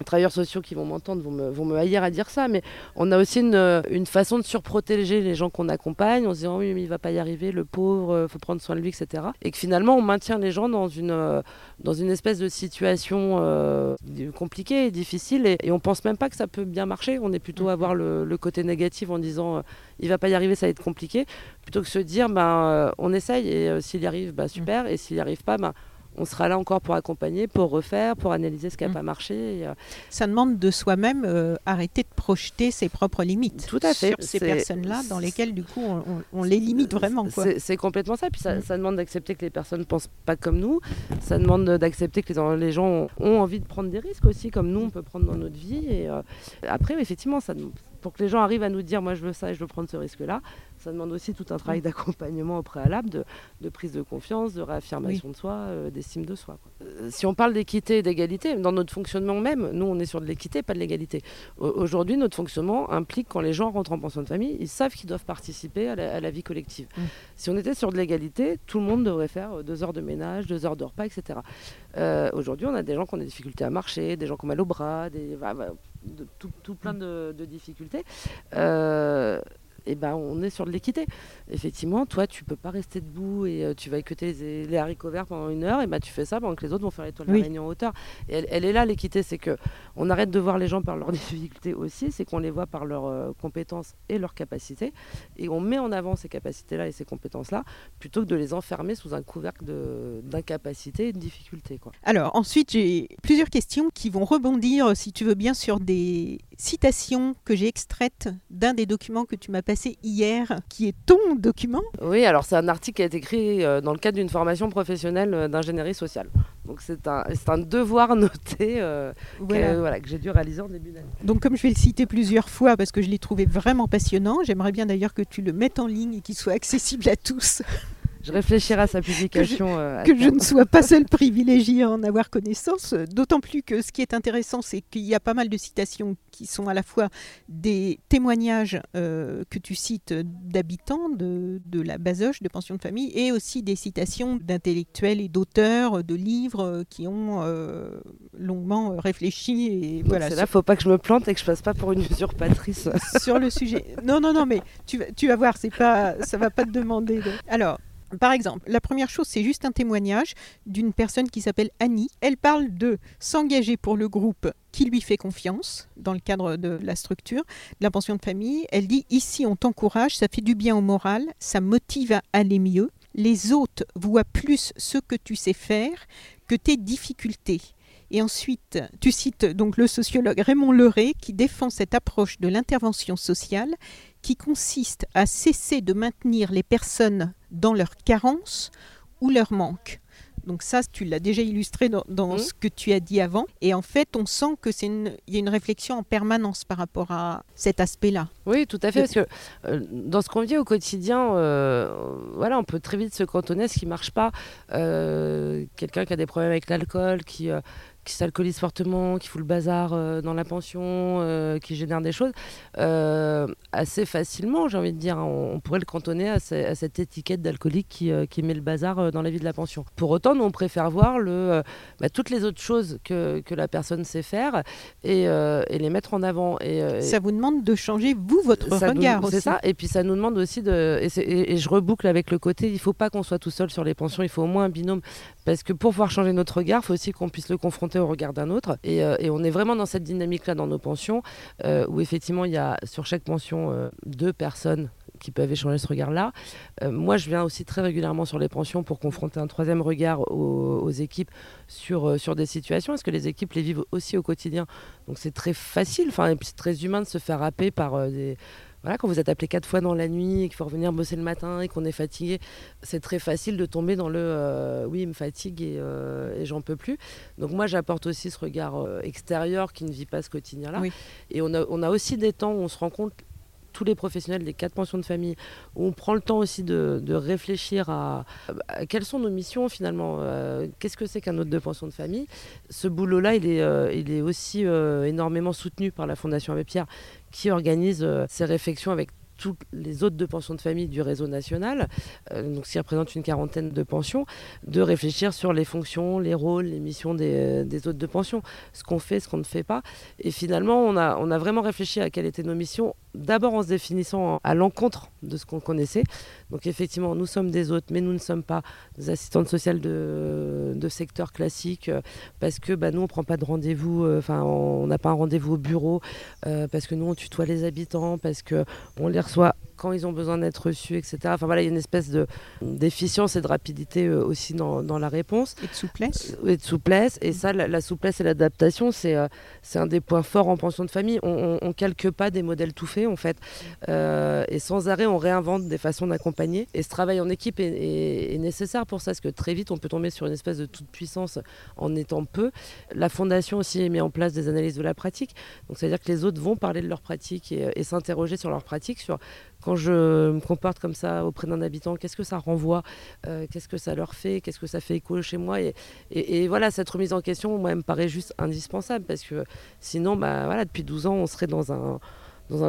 travailleurs sociaux qui vont m'entendre vont me, vont me haïr à dire ça, mais on a aussi une, une façon de surprotéger les gens qu'on accompagne en se disant oui mais il va pas y arriver, le pauvre, il faut prendre soin de lui, etc. Et que finalement on maintient les gens dans une, dans une espèce de situation euh, compliquée et difficile et, on pense même pas que ça peut bien marcher, on est plutôt à voir le, le côté négatif en disant il va pas y arriver, ça va être compliqué, plutôt que se dire ben, euh, on essaye et euh, s'il y arrive, bah, super, et s'il n'y arrive pas, ben, on sera là encore pour accompagner, pour refaire, pour analyser ce qui n'a mm. pas marché. Euh, Ça demande de soi-même arrêter de projeter ses propres limites Tout à fait. sur ces personnes-là dans lesquelles du coup on, les limite vraiment. C'est complètement ça. Puis ça, mm. demande d'accepter que les personnes ne pensent pas comme nous. Ça demande d'accepter que les, gens ont, envie de prendre des risques aussi, comme nous on peut prendre dans notre vie. Et après, effectivement, ça, pour que les gens arrivent à nous dire moi je veux ça et je veux prendre ce risque-là, ça demande aussi tout un travail mm. d'accompagnement au préalable, de, prise de confiance, de réaffirmation de soi, euh, d'estime de soi. Euh, si on parle d'équité et d'égalité, dans notre fonctionnement même, nous on est sur de l'équité, pas de l'égalité. Aujourd'hui, notre fonctionnement implique quand les gens rentrent en pension de famille, ils savent qu'ils doivent participer à la, vie collective. Mm. Si on était sur de l'égalité, tout le monde devrait faire euh, deux heures de ménage, deux heures de repas, etc. Aujourd'hui, on a des gens qui ont des difficultés à marcher, des gens qui ont mal au bras, des, tout, plein de, de difficultés. Euh, et ben on est sur de l'équité. Effectivement, toi, tu peux pas rester debout et euh, tu vas écouter les, haricots verts pendant une heure, et ben tu fais ça pendant que les autres vont faire l'étoile de la réunion en hauteur. Et elle, est là l'équité, c'est que on arrête de voir les gens par leurs difficultés aussi, c'est qu'on les voit par leurs euh, compétences et leurs capacités, et on met en avant ces capacités-là et ces compétences-là plutôt que de les enfermer sous un couvercle d'incapacité et de difficulté. Quoi. Alors ensuite, j'ai plusieurs questions qui vont rebondir, si tu veux bien, sur des citation que j'ai extraite d'un des documents que tu m'as passé hier, qui est ton document. Oui, alors c'est un article qui a été écrit euh, dans le cadre d'une formation professionnelle euh, d'ingénierie sociale. Donc c'est un, un, devoir noté euh, Que, que j'ai dû réaliser en début d'année. Donc comme je vais le citer plusieurs fois parce que je l'ai trouvé vraiment passionnant, j'aimerais bien d'ailleurs que tu le mettes en ligne et qu'il soit accessible à tous. Je réfléchirai à sa publication. Que je, ne sois pas seule privilégiée à en avoir connaissance. D'autant plus que ce qui est intéressant, c'est qu'il y a pas mal de citations qui sont à la fois des témoignages que tu cites d'habitants de, de, la Basoche, de pension de famille, et aussi des citations d'intellectuels et d'auteurs de livres qui ont longuement réfléchi. Et voilà. Faut pas que je me plante et que je passe pas pour une usurpatrice. Sur le sujet. Non, non, non, mais tu, tu vas voir, c'est pas, ça va pas te demander. Alors, par exemple, la première chose, c'est juste un témoignage d'une personne qui s'appelle Annie. Elle parle de s'engager pour le groupe qui lui fait confiance dans le cadre de la structure de la pension de famille. Elle dit ici on t'encourage, ça fait du bien au moral, ça motive à aller mieux. Les autres voient plus ce que tu sais faire que tes difficultés. Et ensuite, tu cites donc le sociologue Raymond Leray qui défend cette approche de l'intervention sociale qui consiste à cesser de maintenir les personnes dans leur carence ou leur manque. Donc ça, tu l'as déjà illustré dans, mmh. ce que tu as dit avant. Et en fait, on sent que c'est y a une réflexion en permanence par rapport à cet aspect-là. Oui, tout à fait. Parce que euh, dans ce qu'on vit au quotidien, euh, voilà, on peut très vite se cantonner à ce qui marche pas. Euh, quelqu'un qui a des problèmes avec l'alcool, qui qui s'alcoolise fortement, qui fout le bazar euh, dans la pension, euh, qui génère des choses, euh, assez facilement, j'ai envie de dire, on, pourrait le cantonner à, cette étiquette d'alcoolique qui, qui, met le bazar dans la vie de la pension. Pour autant, nous, on préfère voir le, bah, toutes les autres choses que, que, la personne sait faire et, et les mettre en avant. Et, ça vous demande de changer, vous, votre regard aussi. C'est ça, et puis ça nous demande aussi de... Et, et je reboucle avec le côté, il ne faut pas qu'on soit tout seul sur les pensions, il faut au moins un binôme, parce que pour pouvoir changer notre regard, il faut aussi qu'on puisse le confronter au regard d'un autre. Euh, et, on est vraiment dans cette dynamique-là dans nos pensions, euh, où effectivement, il y a sur chaque pension euh, deux personnes qui peuvent échanger ce regard-là. moi, je viens aussi très régulièrement sur les pensions pour confronter un troisième regard aux, équipes sur, sur des situations. Est-ce que les équipes les vivent aussi au quotidien? Donc c'est très facile, enfin, c'est très humain de se faire happer par des voilà, quand vous êtes appelé quatre fois dans la nuit et qu'il faut revenir bosser le matin et qu'on est fatigué, c'est très facile de tomber dans le euh, oui, il me fatigue et, euh, et j'en peux plus. Donc moi, j'apporte aussi ce regard euh, extérieur qui ne vit pas ce quotidien-là. Et on a, on a aussi des temps où on se rend compte tous les professionnels des quatre pensions de famille, où on prend le temps aussi de, réfléchir à, quelles sont nos missions finalement, euh, qu'est-ce que c'est qu'un autre de pension de famille. Ce boulot-là, il, est, euh, aussi euh, énormément soutenu par la Fondation Abbé Pierre, qui organise ces réflexions avec tous les autres de pensions de famille du réseau national, euh, donc qui représente une quarantaine de pensions, de réfléchir sur les fonctions, les rôles, les missions des, des autres de pension, ce qu'on fait, ce qu'on ne fait pas. Et finalement, on a, on a vraiment réfléchi à quelles étaient nos missions, d'abord en se définissant à l'encontre de ce qu'on connaissait. Donc effectivement, nous sommes des autres, mais nous ne sommes pas des assistantes sociales de, secteur classique, euh, parce que bah, nous, on ne prend pas de rendez-vous, euh, enfin, on n'a pas un rendez-vous au bureau, parce que nous, on tutoie les habitants, parce qu'on les soit quand ils ont besoin d'être reçus, etc. Enfin voilà, il y a une espèce de d'efficience et de rapidité euh, aussi dans, dans, la réponse. Et de souplesse. Et de souplesse. Et ça, la, souplesse et l'adaptation, c'est euh, c'est un des points forts en pension de famille. On, ne calque pas des modèles tout faits en fait. Euh, et sans arrêt, on réinvente des façons d'accompagner. Et ce travail en équipe est, est, nécessaire pour ça, parce que très vite, on peut tomber sur une espèce de toute puissance en étant peu. La fondation aussi met en place des analyses de la pratique. Donc c'est à dire que les autres vont parler de leur pratique et, et s'interroger sur leur pratique, sur quand je me comporte comme ça auprès d'un habitant, qu'est-ce que ça renvoie, euh, qu'est-ce que ça leur fait, qu'est-ce que ça fait écho chez moi. Et, voilà, cette remise en question, moi, me paraît juste indispensable parce que sinon, bah, voilà, depuis 12 ans, on serait dans un,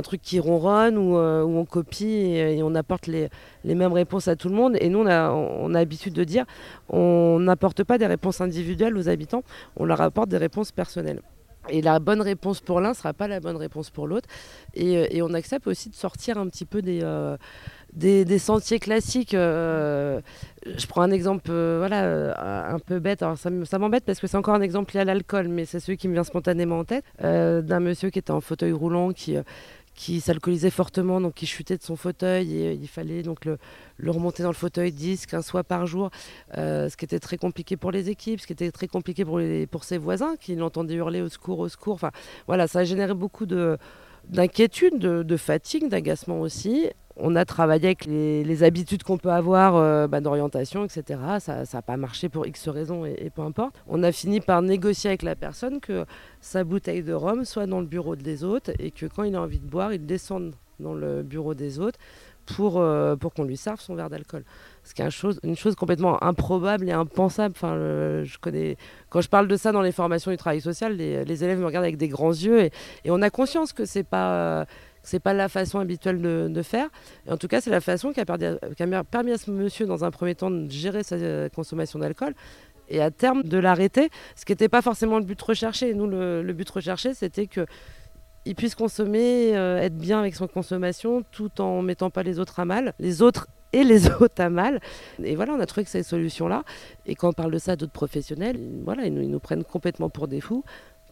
truc qui ronronne euh, où, on copie et, on apporte les, les, mêmes réponses à tout le monde. Et nous, on a, on a l'habitude de dire, on n'apporte pas des réponses individuelles aux habitants, on leur apporte des réponses personnelles. Et la bonne réponse pour l'un ne sera pas la bonne réponse pour l'autre. Et, euh, et, on accepte aussi de sortir un petit peu des, euh, des, sentiers classiques. Euh, je prends un exemple voilà, un peu bête. Alors ça m'embête parce que c'est encore un exemple lié à l'alcool, mais c'est celui qui me vient spontanément en tête. D'un monsieur qui était en fauteuil roulant, qui, qui s'alcoolisait fortement, donc qui chutait de son fauteuil et il fallait donc le, remonter dans le fauteuil 10, 15 fois par jour, euh, ce qui était très compliqué pour les équipes, ce qui était très compliqué pour, pour ses voisins qui l'entendaient hurler au secours, au secours. Enfin, voilà, ça a généré beaucoup de, d'inquiétude, de, fatigue, d'agacement aussi. On a travaillé avec les, habitudes qu'on peut avoir euh, bah, d'orientation, etc. Ça n'a pas marché pour X raisons et, peu importe. On a fini par négocier avec la personne que sa bouteille de rhum soit dans le bureau des autres et que quand il a envie de boire, il descende dans le bureau des autres pour, euh, pour qu'on lui serve son verre d'alcool. Ce qui est une chose, une chose complètement improbable et impensable. Je connais, quand je parle de ça dans les formations du travail social, les, élèves me regardent avec des grands yeux et, et on a conscience que c'est pas c'est pas la façon habituelle de, faire. Et en tout cas, c'est la façon qui a, permis, à ce monsieur, dans un premier temps, de gérer sa euh, consommation d'alcool et à terme de l'arrêter, ce qui n'était pas forcément le but recherché. Nous, le, le but recherché, c'était que il puisse consommer, euh, être bien avec son consommation, tout en mettant pas les autres à mal, les autres et les autres à mal. Et voilà, on a trouvé que ces solutions-là. Et quand on parle de ça à d'autres professionnels, voilà, ils nous, ils nous, prennent complètement pour des fous.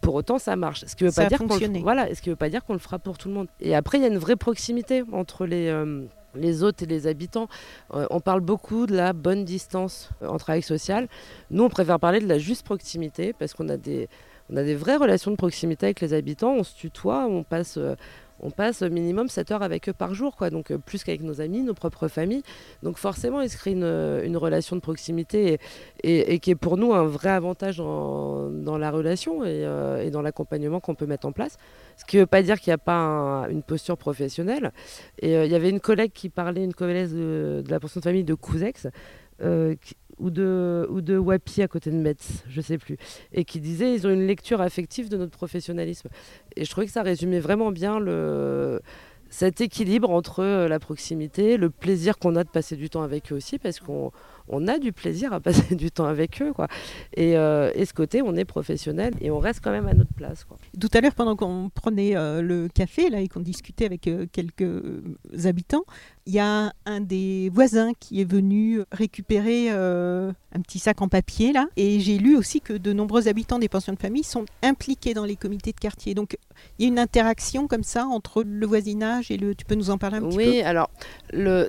Pour autant, ça marche. Ce qui veut pas dire qu'on le, voilà, ce qui veut pas dire qu'on le fera pour tout le monde. Et après, il y a une vraie proximité entre les euh, les hôtes et les habitants. Euh, on parle beaucoup de la bonne distance euh, en travail social. Nous, on préfère parler de la juste proximité parce qu'on a des, on a des vraies relations de proximité avec les habitants. On se tutoie, on passe, on passe minimum 7 heures avec eux par jour, quoi. donc euh, plus qu'avec nos amis, nos propres familles. Donc forcément, il se crée une, une relation de proximité et, qui est pour nous un vrai avantage dans la relation et, euh, et dans l'accompagnement qu'on peut mettre en place. Ce qui ne veut pas dire qu'il n'y a pas un, une posture professionnelle. Et euh, il y avait une collègue qui parlait, une collègue de, de la pension de famille de Cousex, euh, ou de, ou de Wapi à côté de Metz, je sais plus, et qui disait ils ont une lecture affective de notre professionnalisme. Et je trouvais que ça résumait vraiment bien le, cet équilibre entre euh, la proximité, le plaisir qu'on a de passer du temps avec eux aussi, parce qu'on on a du plaisir à passer du temps avec eux. Quoi. Et, euh, et, ce côté, on est professionnel et on reste quand même à notre place. Quoi. Tout à l'heure, pendant qu'on prenait euh, le café là, et qu'on discutait avec quelques habitants, il y a un des voisins qui est venu récupérer petit sac en papier là. Et j'ai lu aussi que de nombreux habitants des pensions de famille sont impliqués dans les comités de quartier. Donc il y a une interaction comme ça entre le voisinage et le. Tu peux nous en parler un petit oui, peu? Oui, alors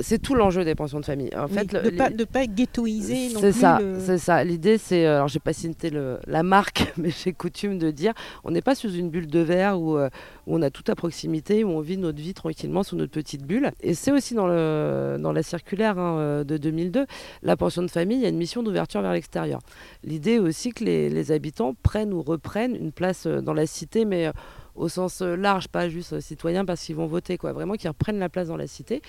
c'est tout l'enjeu des pensions de famille. En oui, fait, de le, pas, de pas ghettoiser. C'est ça, le... c'est ça. L'idée, c'est, alors j'ai pas cité le, la marque, mais j'ai coutume de dire, on n'est pas sous une bulle de verre où, euh, où, on a tout à proximité, où on vit notre vie tranquillement sous notre petite bulle. Et c'est aussi dans, le, dans la circulaire hein, de 2002, la pension de famille, il y a une mission d'ouverture vers l'extérieur. L'idée aussi que les, les, habitants prennent ou reprennent une place euh, dans la cité, mais au sens large, pas juste citoyens parce qu'ils vont voter, quoi. Vraiment qu'ils reprennent la place dans la cité.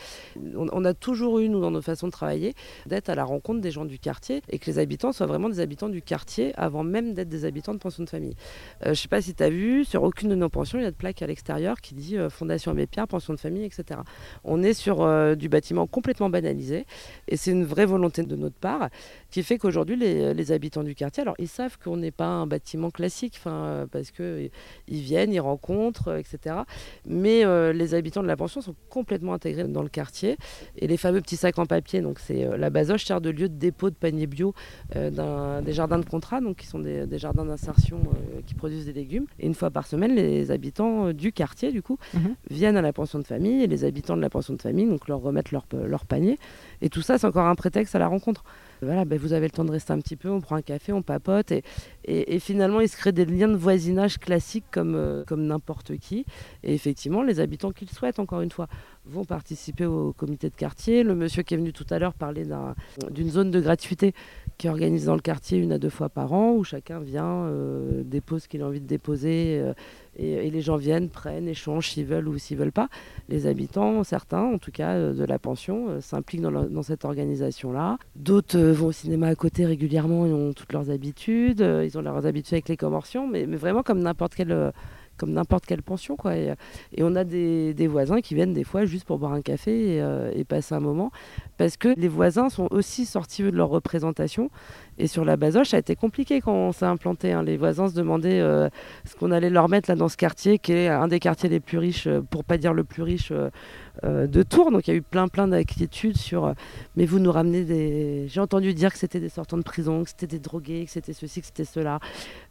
On, a toujours eu, nous, dans nos façons de travailler, d'être à la rencontre des gens du quartier et que les habitants soient vraiment des habitants du quartier avant même d'être des habitants de pension de famille. Euh, je sais pas si tu as vu, sur aucune de nos pensions, il y a de plaques à l'extérieur qui dit euh, Fondation Abbé pension de famille, etc. On est sur euh, du bâtiment complètement banalisé et c'est une vraie volonté de notre part qui fait qu'aujourd'hui, les, les, habitants du quartier, alors ils savent qu'on n'est pas un bâtiment classique, parce qu'ils viennent, ils rencontrent rencontres, etc. Mais euh, les habitants de la pension sont complètement intégrés dans le quartier. Et les fameux petits sacs en papier, donc c'est euh, la basoche sert de lieu de dépôt de paniers bio euh, des jardins de contrat, donc qui sont des, des jardins d'insertion euh, qui produisent des légumes. Et une fois par semaine, les habitants du quartier, du coup, mmh. viennent à la pension de famille et les habitants de la pension de famille donc leur remettent leur, leur panier. Et tout ça, c'est encore un prétexte à la rencontre voilà, ben vous avez le temps de rester un petit peu, on prend un café, on papote. Et, finalement, il se crée des liens de voisinage classiques comme, euh, comme n'importe qui. Et effectivement, les habitants qui le souhaitent, encore une fois, vont participer au comité de quartier. Le monsieur qui est venu tout à l'heure parlait d'une zone de gratuité qui organise dans le quartier une à deux fois par an, où chacun vient, euh, dépose ce qu'il a envie de déposer, euh, et, les gens viennent, prennent, échangent s'ils veulent ou s'ils veulent pas. Les habitants, certains en tout cas euh, de la pension, s'impliquent dans, cette organisation-là. D'autres vont au cinéma à côté régulièrement, ils ont toutes leurs habitudes, ils ont leurs habitudes avec les commerciants, mais, mais vraiment comme n'importe quel comme n'importe quelle pension. Quoi. Et, et on a des, voisins qui viennent des fois juste pour boire un café euh, et, passer un moment. Parce que les voisins sont aussi sortis de leur représentation. Et sur la Basoche, ça a été compliqué quand on s'est implanté. Hein. Les voisins se demandaient euh, ce qu'on allait leur mettre là dans ce quartier, qui est un des quartiers les plus riches, euh, pour pas dire le plus riche euh, de Tours. Donc il y a eu plein plein d'inquiétudes sur. Euh, mais vous nous ramenez des. J'ai entendu dire que c'était des sortants de prison, que c'était des drogués, que c'était ceci, que c'était cela.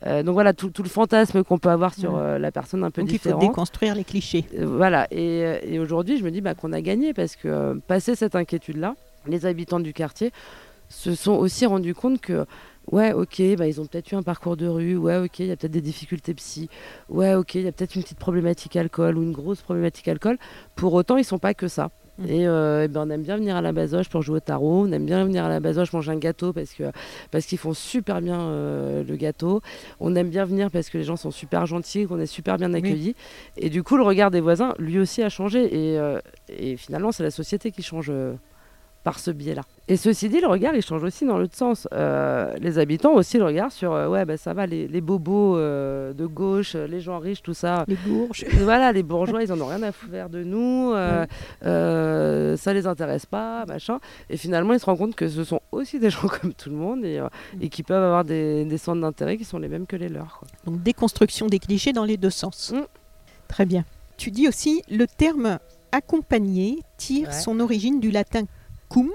Donc voilà tout, tout le fantasme qu'on peut avoir sur la personne un peu donc différente. Il faut déconstruire les clichés. voilà. Et, et aujourd'hui, je me dis bah, qu'on a gagné parce que passer cette inquiétude là, les habitants du quartier se sont aussi rendus compte que ouais, ok, bah, ils ont peut-être eu un parcours de rue, ouais, ok, il y a peut-être des difficultés psy, ouais, ok, il y a peut-être une petite problématique alcool ou une grosse problématique alcool. Pour autant, ils sont pas que ça. Mm. Et, euh, ben, on aime bien venir à la Basoche pour jouer au tarot. On aime bien venir à la Basoche manger un gâteau parce que parce qu'ils font super bien euh, le gâteau. On aime bien venir parce que les gens sont super gentils, qu'on est super bien accueillis. Et du coup, le regard des voisins, lui aussi, a changé. Et, euh, et finalement, c'est la société qui change par ce biais-là. Et ceci dit, le regard, il change aussi dans l'autre sens. Euh, les habitants aussi le regard sur, euh, ouais, bah, ça va, les, bobos euh, de gauche, les gens riches, tout ça. Les bourges. voilà, les bourgeois, ils en ont rien à faire de nous, ça les intéresse pas, machin. Et finalement, ils se rendent compte que ce sont aussi des gens comme tout le monde et, et qui peuvent avoir des, centres d'intérêt qui sont les mêmes que les leurs. Donc déconstruction des clichés dans les deux sens. Mm. Très bien. Tu dis aussi, le terme accompagné tire son origine du latin cum,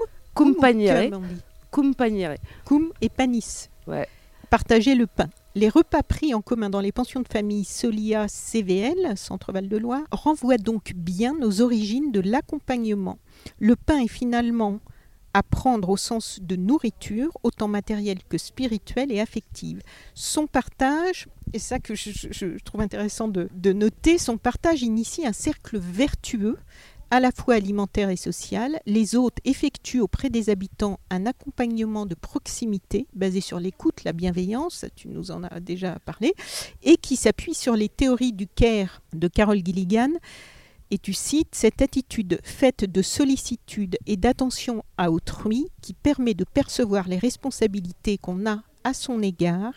Compagniere. Cum et panis. Ouais. Partager le pain. Les repas pris en commun dans les pensions de famille Solia CVL, Centre Val de Loire, renvoient donc bien aux origines de l'accompagnement. Le pain est finalement à prendre au sens de nourriture, autant matérielle que spirituelle et affective. Son partage, et ça que je, trouve intéressant de, de, noter, son partage initie un cercle vertueux à la fois alimentaire et social. Les hôtes effectuent auprès des habitants un accompagnement de proximité basé sur l'écoute, la bienveillance, tu nous en as déjà parlé, et qui s'appuie sur les théories du care de Carol Gilligan. Et tu cites cette attitude faite de sollicitude et d'attention à autrui qui permet de percevoir les responsabilités qu'on a à son égard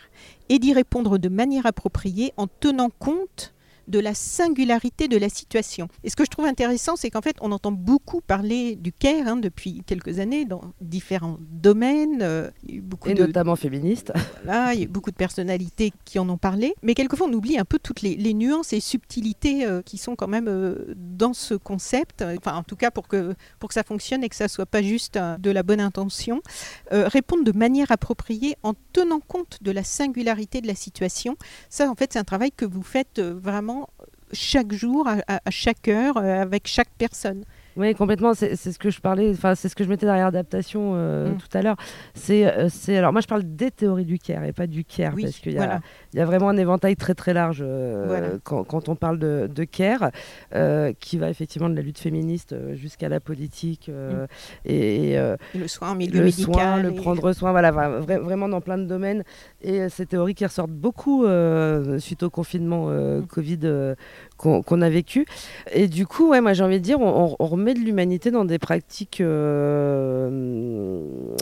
et d'y répondre de manière appropriée en tenant compte de la singularité de la situation. Et ce que je trouve intéressant, c'est qu'en fait, on entend beaucoup parler du CARE hein, depuis quelques années dans différents domaines. Euh, beaucoup et notamment féministes. Voilà, il y a beaucoup de personnalités qui en ont parlé. Mais quelquefois, on oublie un peu toutes les, nuances et subtilités euh, qui sont quand même euh, dans ce concept. Enfin, en tout cas, pour que, pour que ça fonctionne et que ça soit pas juste de la bonne intention. répondre de manière appropriée en tenant compte de la singularité de la situation. Ça, en fait, c'est un travail que vous faites vraiment chaque jour, à, chaque heure, euh, avec chaque personne. Oui, complètement. C'est ce que je parlais. Enfin, c'est ce que je mettais derrière adaptation euh, mm. tout à l'heure. Euh, c'est alors moi je parle des théories du care et pas du care parce qu'il y, y, a vraiment un éventail très très large euh, quand, quand, on parle de, de care qui va effectivement de la lutte féministe jusqu'à la politique mm. et, le soin, milieu le médical, soin, le prendre soin. Voilà, vraiment dans plein de domaines et ces théories qui ressortent beaucoup suite au confinement mm. Covid qu'on a vécu. Et du coup, ouais, moi j'ai envie de dire, on, on remet de l'humanité dans des pratiques, euh,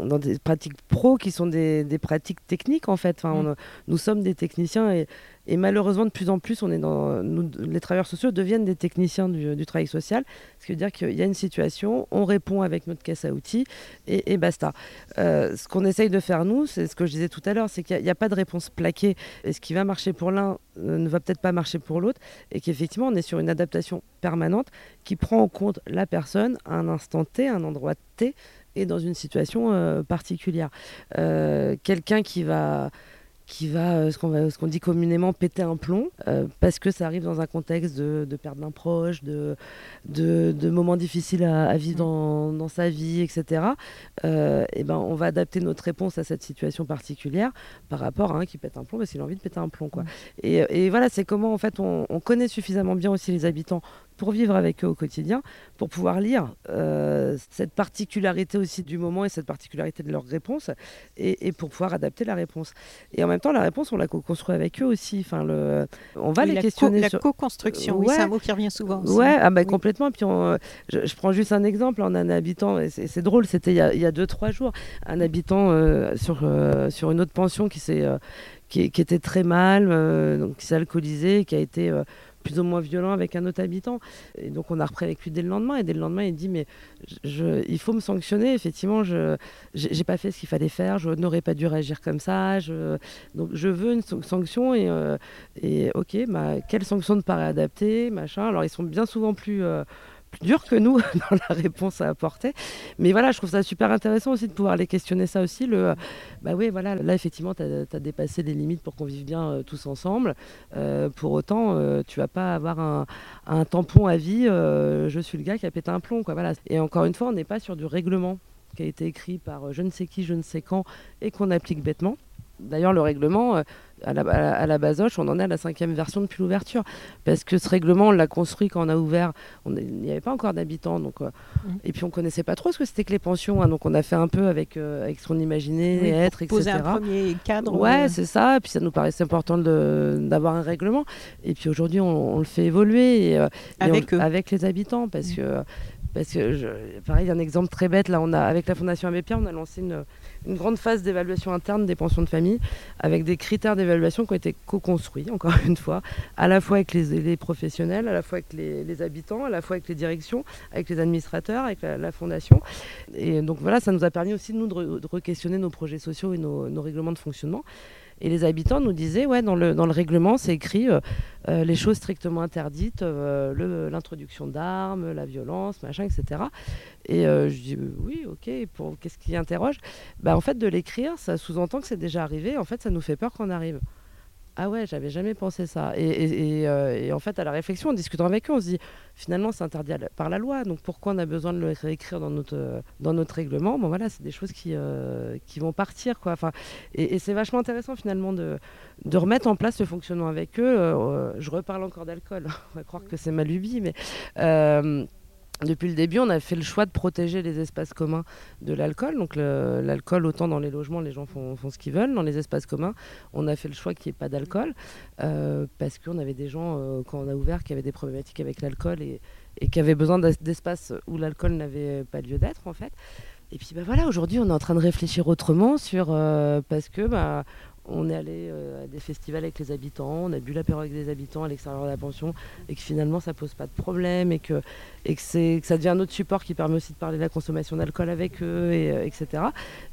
dans des pratiques pro qui sont des, des pratiques techniques en fait. Enfin, mm. nous sommes des techniciens et, et malheureusement, de plus en plus, les travailleurs sociaux deviennent des techniciens du, travail social. Ce qui veut dire qu'il y a une situation, on répond avec notre caisse à outils et, basta. Euh, ce qu'on essaye de faire, nous, c'est ce que je disais tout à l'heure, c'est qu'il n'y a, pas de réponse plaquée. Et ce qui va marcher pour l'un euh, ne va peut-être pas marcher pour l'autre. Et qu'effectivement, on est sur une adaptation permanente qui prend en compte la personne à un instant T, un endroit T et dans une situation euh, particulière. Quelqu'un qui va qui va, euh, ce qu'on dit communément, péter un plomb, euh, parce que ça arrive dans un contexte de, de perte d'un proche, de, de, moments difficiles à, vivre dans, dans, sa vie, etc. Euh, et ben, on va adapter notre réponse à cette situation particulière par rapport à un qui pète un plomb parce qu'il a envie de péter un plomb. Quoi. Et, et, voilà, c'est comment en fait on, on, connaît suffisamment bien aussi les habitants pour vivre avec eux au quotidien, pour pouvoir lire euh, cette particularité aussi du moment et cette particularité de leur réponse, et, pour pouvoir adapter la réponse. Et en même temps, la réponse, on la co-construit avec eux aussi. Enfin, le, on va les questionner. la co-construction, oui, c'est un mot qui revient souvent. Aussi. Ouais, ah bah, complètement. Puis je, prends juste un exemple, en un habitant, et c'est drôle, c'était il, y a deux, trois jours, un habitant euh, sur, euh, sur une autre pension qui s'est... Qui, qui, était très mal, donc qui s'est alcoolisé, qui a été plus ou moins violent avec un autre habitant. Et donc on a repris avec lui dès le lendemain. Et dès le lendemain, il dit mais il faut me sanctionner. Effectivement, je j'ai pas fait ce qu'il fallait faire. Je n'aurais pas dû réagir comme ça. Donc je veux une sanction et, euh, ok, bah, quelle sanction te paraît adaptée, machin. Alors ils sont bien souvent plus euh, plus dur que nous dans la réponse à apporter. Mais voilà, je trouve ça super intéressant aussi de pouvoir les questionner ça aussi. Le, bah oui, voilà, là effectivement, tu as, dépassé les limites pour qu'on vive bien euh, tous ensemble. Euh, pour autant, euh, tu vas pas avoir un, tampon à vie, je suis le gars qui a pété un plomb. Quoi. Et encore une fois, on n'est pas sur du règlement qui a été écrit par je ne sais qui, je ne sais quand, et qu'on applique bêtement. D'ailleurs, le règlement, à la, à la Basoche, on en est à la cinquième version depuis l'ouverture. Parce que ce règlement, on l'a construit quand on a ouvert. Il n'y avait pas encore d'habitants. Donc, euh, mmh. Et puis, on ne connaissait pas trop ce que c'était que les pensions. Hein, donc, on a fait un peu avec, euh, avec ce qu'on imaginait être, etc. Poser un premier cadre. Ouais, c'est ça. Et puis, ça nous paraissait important d'avoir un règlement. Et puis, aujourd'hui, on, le fait évoluer. Et, avec, avec les habitants. Parce mmh. que parce que, je, pareil, un exemple très bête, là, on a, avec la Fondation Abbé Pierre, on a lancé une, une grande phase d'évaluation interne des pensions de famille, avec des critères d'évaluation qui ont été co-construits, encore une fois, à la fois avec les, professionnels, à la fois avec les, habitants, à la fois avec les directions, avec les administrateurs, avec la, Fondation. Et donc voilà, ça nous a permis aussi, nous, de, re-questionner nos projets sociaux et nos règlements de fonctionnement. Et les habitants nous disaient, ouais, dans le, règlement, c'est écrit euh, euh, les choses strictement interdites, euh, l'introduction d'armes, la violence, machin, etc. Et je dis, oui, ok, pour qu'est-ce qui interroge? Bah, En fait, de l'écrire, ça sous-entend que c'est déjà arrivé. En fait, ça nous fait peur qu'on arrive. Ah ouais, j'avais jamais pensé ça. Euh, et, en fait, à la réflexion, en discutant avec eux, on se dit finalement, c'est interdit par la loi. Donc pourquoi on a besoin de le réécrire dans notre, dans notre règlement? Bon voilà, c'est des choses qui, euh, qui vont partir. Quoi. Enfin, et, c'est vachement intéressant finalement de, de remettre en place ce fonctionnement avec eux. Euh, je reparle encore d'alcool. on va croire que c'est ma lubie, mais depuis le début, on a fait le choix de protéger les espaces communs de l'alcool. Donc l'alcool, autant dans les logements, les gens font, ce qu'ils veulent. Dans les espaces communs, on a fait le choix qu'il n'y ait pas d'alcool euh, parce qu'on avait des gens, euh, quand on a ouvert, qui avaient des problématiques avec l'alcool et, qui avaient besoin d'espaces où l'alcool n'avait pas lieu d'être en fait. Et puis bah voilà, aujourd'hui, on est en train de réfléchir autrement sur euh, parce que bah, on est allé euh, à des festivals avec les habitants, on a bu l'apéro avec des habitants à l'extérieur de la pension et que finalement ça pose pas de problème et que, ça devient un autre support qui permet aussi de parler de la consommation d'alcool avec eux, et, euh, etc.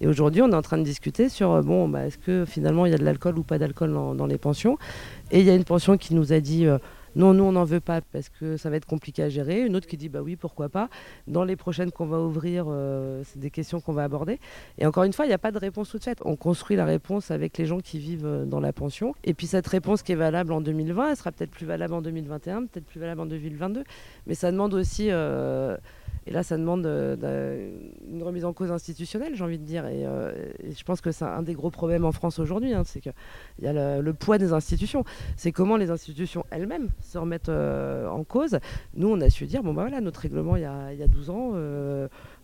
Et aujourd'hui on est en train de discuter sur euh, bon, bah, est-ce que finalement il y a de l'alcool ou pas d'alcool dans, les pensions? Et il y a une pension qui nous a dit non, nous on n'en veut pas parce que ça va être compliqué à gérer. Une autre qui dit bah oui, pourquoi pas. Dans les prochaines qu'on va ouvrir, euh, c'est des questions qu'on va aborder. Et encore une fois, il n'y a pas de réponse toute faite. On construit la réponse avec les gens qui vivent euh, dans la pension. Et puis cette réponse qui est valable en 2020, elle sera peut-être plus valable en 2021, peut-être plus valable en 2022. Mais ça demande aussi euh, et là, ça demande euh, une remise en cause institutionnelle, j'ai envie de dire. Et, euh, je pense que c'est un des gros problèmes en France aujourd'hui, hein, c'est qu'il y a le, poids des institutions. C'est comment les institutions elles-mêmes se remettent euh, en cause. Nous, on a su dire, bon, bah voilà, notre règlement, il y a, il y a 12 ans,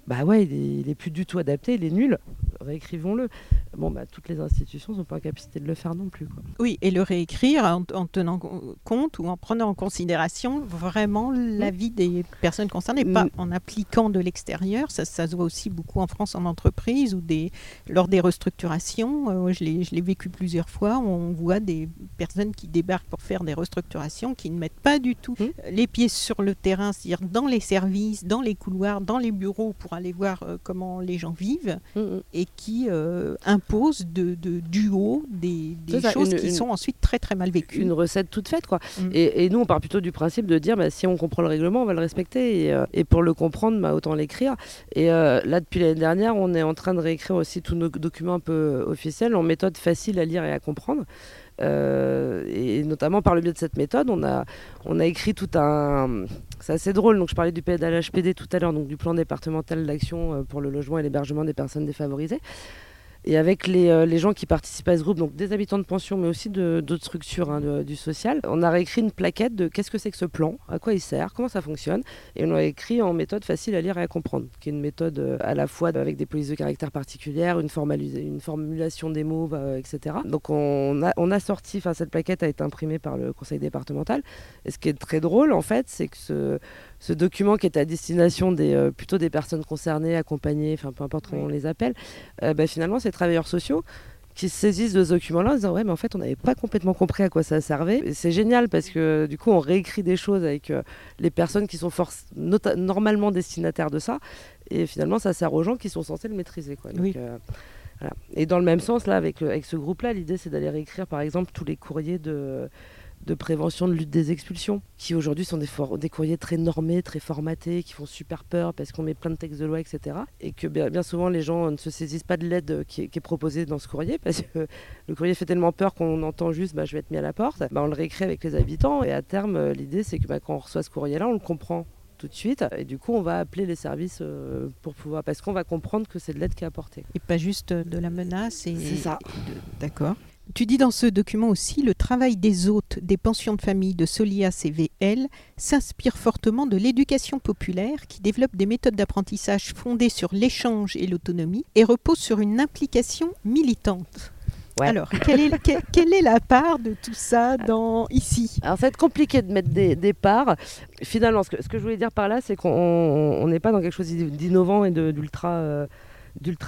bah ouais, il est, plus du tout adapté, il est nul, réécrivons-le. Bon, bah, toutes les institutions ne sont pas en capacité de le faire non plus. Quoi. Oui, et le réécrire en, tenant compte ou en prenant en considération vraiment l'avis des personnes concernées, pas en appliquant de l'extérieur. Ça, ça, se voit aussi beaucoup en France en entreprise ou des, lors des restructurations. Euh, je l'ai vécu plusieurs fois. On voit des personnes qui débarquent pour faire des restructurations qui ne mettent pas du tout mmh. les pieds sur le terrain, c'est-à-dire dans les services, dans les couloirs, dans les bureaux pour aller voir euh, comment les gens vivent mm, mm. et qui euh, impose de, de, du haut des, choses qui sont ensuite très très mal vécues. Une recette toute faite quoi. Mm. Et, nous on part plutôt du principe de dire bah, si on comprend le règlement on va le respecter et, euh, et pour le comprendre bah, autant l'écrire. Et là depuis l'année dernière on est en train de réécrire aussi tous nos documents un peu officiels en méthode facile à lire et à comprendre. Euh, et notamment par le biais de cette méthode, on a, on a écrit tout un. C'est assez drôle, donc je parlais du PDLHPD tout à l'heure, donc du plan départemental d'action euh, pour le logement et l'hébergement des personnes défavorisées. Et avec euh, les, gens qui participent à ce groupe, donc des habitants de pension, mais aussi d'autres structures hein, du social, on a réécrit une plaquette de qu'est-ce que c'est que ce plan, à quoi il sert, comment ça fonctionne. Et on l'a écrit en méthode facile à lire et à comprendre, qui est une méthode euh, à la fois avec des polices de caractère particulières, une, une formulation des mots, euh, etc. Donc on a, on a sorti, enfin cette plaquette a été imprimée par le conseil départemental. Et ce qui est très drôle, en fait, c'est que ce, ce document qui est à destination des, euh, plutôt des personnes concernées, accompagnées, enfin peu importe comment on les appelle, euh, bah, finalement, ces travailleurs sociaux qui se saisissent de ce document-là en disant ouais mais en fait on n'avait pas complètement compris à quoi ça servait. C'est génial parce que du coup on réécrit des choses avec euh, les personnes qui sont normalement destinataires de ça et finalement ça sert aux gens qui sont censés le maîtriser. Quoi. Et dans le même sens là avec, avec ce groupe-là l'idée c'est d'aller réécrire par exemple tous les courriers de de prévention de lutte des expulsions, qui aujourd'hui sont des, des, courriers très normés, très formatés, qui font super peur parce qu'on met plein de textes de loi, etc. Et que bien, souvent les gens ne se saisissent pas de l'aide qui, est proposée dans ce courrier parce que le courrier fait tellement peur qu'on entend juste bah, je vais être mis à la porte. Bah, on le réécrit avec les habitants et à terme, euh, l'idée c'est que bah, quand on reçoit ce courrier-là, on le comprend tout de suite. Et du coup, on va appeler les services euh, pour pouvoir. Parce qu'on va comprendre que c'est de l'aide qui est apportée. Et pas juste de la menace. C'est ça. D'accord. Tu dis dans ce document aussi, le travail des hôtes des pensions de famille de Solia CVL s'inspire fortement de l'éducation populaire qui développe des méthodes d'apprentissage fondées sur l'échange et l'autonomie et repose sur une implication militante. Alors, quelle est, la part de tout ça dans ici? Alors, ça va être compliqué de mettre des, parts. Finalement, ce que, je voulais dire par là, c'est qu'on n'est pas dans quelque chose d'innovant et d'ultra euh,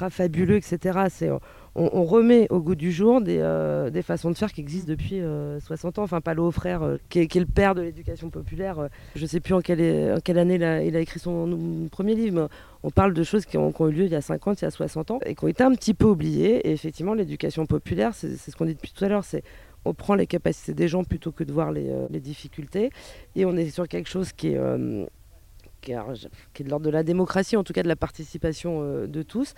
fabuleux, etc. C'est on, remet au goût du jour des, euh, façons de faire qui existent depuis 60 euh, ans. Enfin, Palo Frère, euh, qui, est, le père de l'éducation populaire, je ne sais plus en quelle, année il a, écrit son premier livre, mais on parle de choses qui ont, eu lieu il y a 50, il y a 60 ans, et qui ont été un petit peu oubliées. Et effectivement, l'éducation populaire, c'est ce qu'on dit depuis tout à l'heure, c'est on prend les capacités des gens plutôt que de voir les, difficultés, et on est sur quelque chose qui est... qui est, de l'ordre de la démocratie, en tout cas de la participation de tous.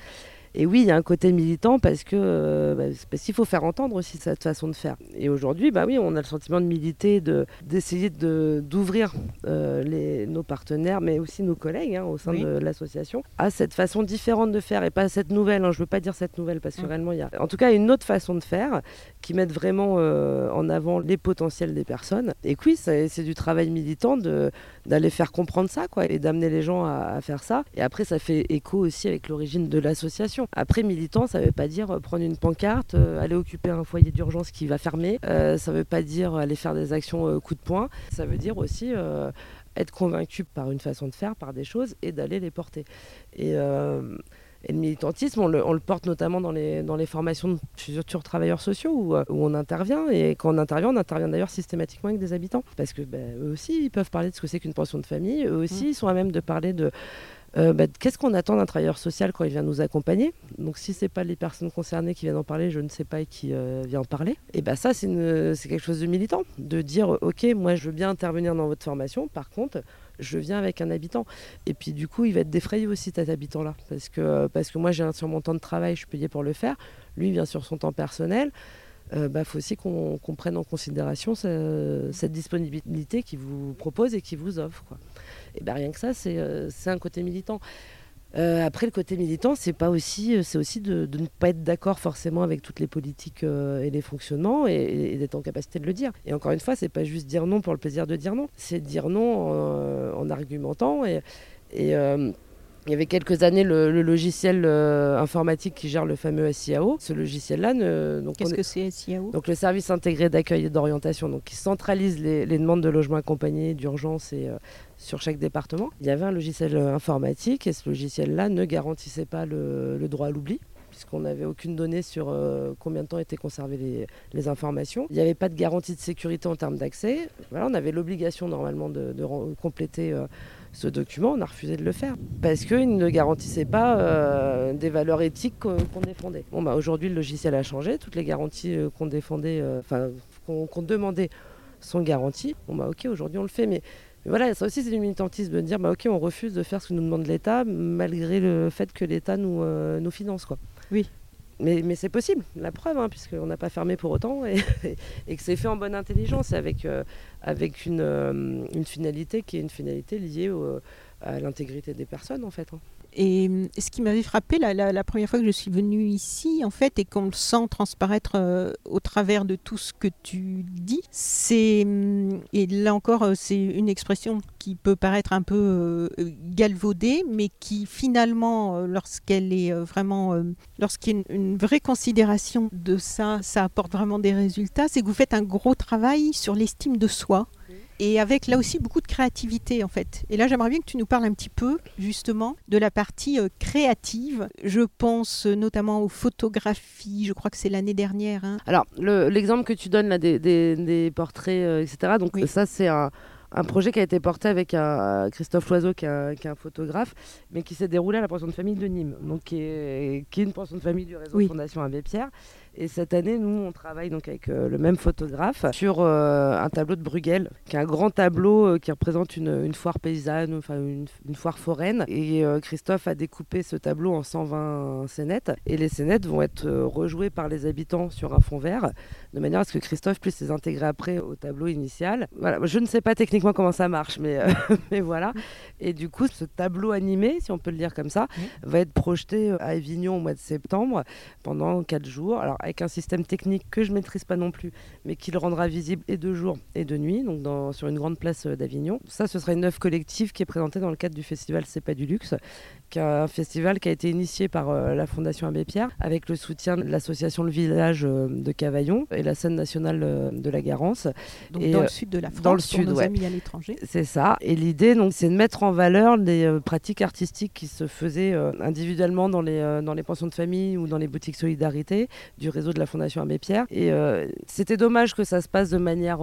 Et oui, il y a un côté militant parce que euh, bah, parce qu'il faut faire entendre aussi cette façon de faire. Et aujourd'hui, bah oui, on a le sentiment de militer, de d'essayer de d'ouvrir euh, nos partenaires, mais aussi nos collègues hein, au sein de l'association à cette façon différente de faire et pas cette nouvelle. Hein, je veux pas dire cette nouvelle parce que mm. réellement il y a, en tout cas, une autre façon de faire qui met vraiment euh, en avant les potentiels des personnes. Et oui, c'est du travail militant d'aller faire comprendre ça, quoi, et d'amener les gens à, à faire ça. Et après, ça fait écho aussi avec l'origine de l'association. Après, militant, ça ne veut pas dire euh, prendre une pancarte, euh, aller occuper un foyer d'urgence qui va fermer. Euh, ça ne veut pas dire aller faire des actions coup de poing. Ça veut dire aussi être convaincu par une façon de faire, par des choses, et d'aller les porter. Et, le militantisme, on le, porte notamment dans les, dans les formations de futurs travailleurs sociaux où, on intervient. Et quand on intervient, on intervient d'ailleurs systématiquement avec des habitants. Parce que ben, eux aussi, ils peuvent parler de ce que c'est qu'une pension de famille. Eux aussi, mmh. ils sont à même de parler de euh, bah, qu'est-ce qu'on attend d'un travailleur social quand il vient nous accompagner? Donc si ce n'est pas les personnes concernées qui viennent en parler, je ne sais pas qui euh, vient en parler. Et bien bah, ça, c'est quelque chose de militant, de dire, ok, moi je veux bien intervenir dans votre formation, par contre, je viens avec un habitant. Et puis du coup, il va être défrayé aussi cet habitant-là, parce que, parce que moi j'ai un sur mon temps de travail, je suis payé pour le faire, lui vient sur son temps personnel. Il euh, bah, faut aussi qu'on prenne en considération cette disponibilité qu'il vous propose et qu'il vous offre. Et ben rien que ça, c'est euh, un côté militant. Euh, après, le côté militant, c'est pas aussi, euh, c'est aussi de, ne pas être d'accord forcément avec toutes les politiques et les fonctionnements et, d'être en capacité de le dire. Et encore une fois, c'est pas juste dire non pour le plaisir de dire non, c'est dire non en, argumentant et il y avait quelques années le, logiciel informatique qui gère le fameux SIAO. Ce logiciel-là, qu'est-ce que c'est SIAO Donc le service intégré d'accueil et d'orientation, donc qui centralise les, demandes de logement accompagné, d'urgence et sur chaque département. Il y avait un logiciel euh, informatique et ce logiciel-là ne garantissait pas le, droit à l'oubli puisqu'on n'avait aucune donnée sur euh, combien de temps étaient conservées les, informations. Il n'y avait pas de garantie de sécurité en termes d'accès. On avait l'obligation normalement de, compléter euh, ce document, on a refusé de le faire parce qu'il ne garantissait pas des valeurs éthiques qu'on défendait. Bah, aujourd'hui, le logiciel a changé, toutes les garanties qu'on défendait, enfin qu'on demandait sont garanties. Bon, bah, ok, aujourd'hui on le fait, mais voilà, ça aussi c'est du militantisme de dire bah, ok, on refuse de faire ce que nous demande l'État malgré le fait que l'État nous, euh, finance. Oui. Mais, c'est possible, la preuve, hein, puisqu'on n'a pas fermé pour autant et, que c'est fait en bonne intelligence avec, euh, avec une, euh, une, finalité qui est une finalité liée à l'intégrité des personnes en fait. Hein. Et ce qui m'avait frappé la, première fois que je suis venue ici, en fait, et qu'on le sent transparaître euh, au travers de tout ce que tu dis, c'est, et là encore, euh, c'est une expression qui peut paraître un peu euh, galvaudée, mais qui finalement, lorsqu'elle est vraiment, lorsqu'il y a une, vraie considération de ça, ça apporte vraiment des résultats, c'est que vous faites un gros travail sur l'estime de soi et avec là aussi beaucoup de créativité en fait. Et là j'aimerais bien que tu nous parles un petit peu justement de la partie euh, créative. Je pense euh, notamment aux photographies, je crois que c'est l'année dernière. Hein. Alors l'exemple que tu donnes là des, portraits, euh, etc. Donc ça c'est un, projet qui a été porté avec un, Christophe Loiseau, qui est, un, photographe, mais qui s'est déroulé à la pension de famille de Nîmes, donc qui est, qui est une pension de famille du réseau Fondation Abbé Pierre. Et cette année, nous, on travaille donc avec euh, le même photographe sur euh, un tableau de Bruegel, qui est un grand tableau euh, qui représente une, foire paysanne, enfin une, foire foraine. Et Christophe a découpé ce tableau en 120 scénettes. Et les scénettes vont être rejouées par les habitants sur un fond vert, de manière à ce que Christophe puisse les intégrer après au tableau initial. Voilà, je ne sais pas techniquement comment ça marche, mais, mais voilà. Et du coup, ce tableau animé, si on peut le dire comme ça, va être projeté à Avignon au mois de septembre pendant 4 jours. Alors, avec un système technique que je maîtrise pas non plus, mais qui le rendra visible et de jour et de nuit, donc dans, sur une grande place d'Avignon. Ça, ce sera une œuvre collective qui est présentée dans le cadre du festival C'est pas du luxe, qui est un festival qui a été initié par la Fondation Abbé Pierre avec le soutien de l'association Le Village de Cavaillon et la scène nationale de la Garance. Donc dans le sud de la France, dans le sud, pour nos amis à l'étranger. C'est ça. Et l'idée, donc, c'est de mettre en valeur les pratiques artistiques qui se faisaient individuellement dans les, dans les pensions de famille ou dans les boutiques solidarité du réseau de la Fondation Abbé Pierre. Et c'était dommage que ça se passe de manière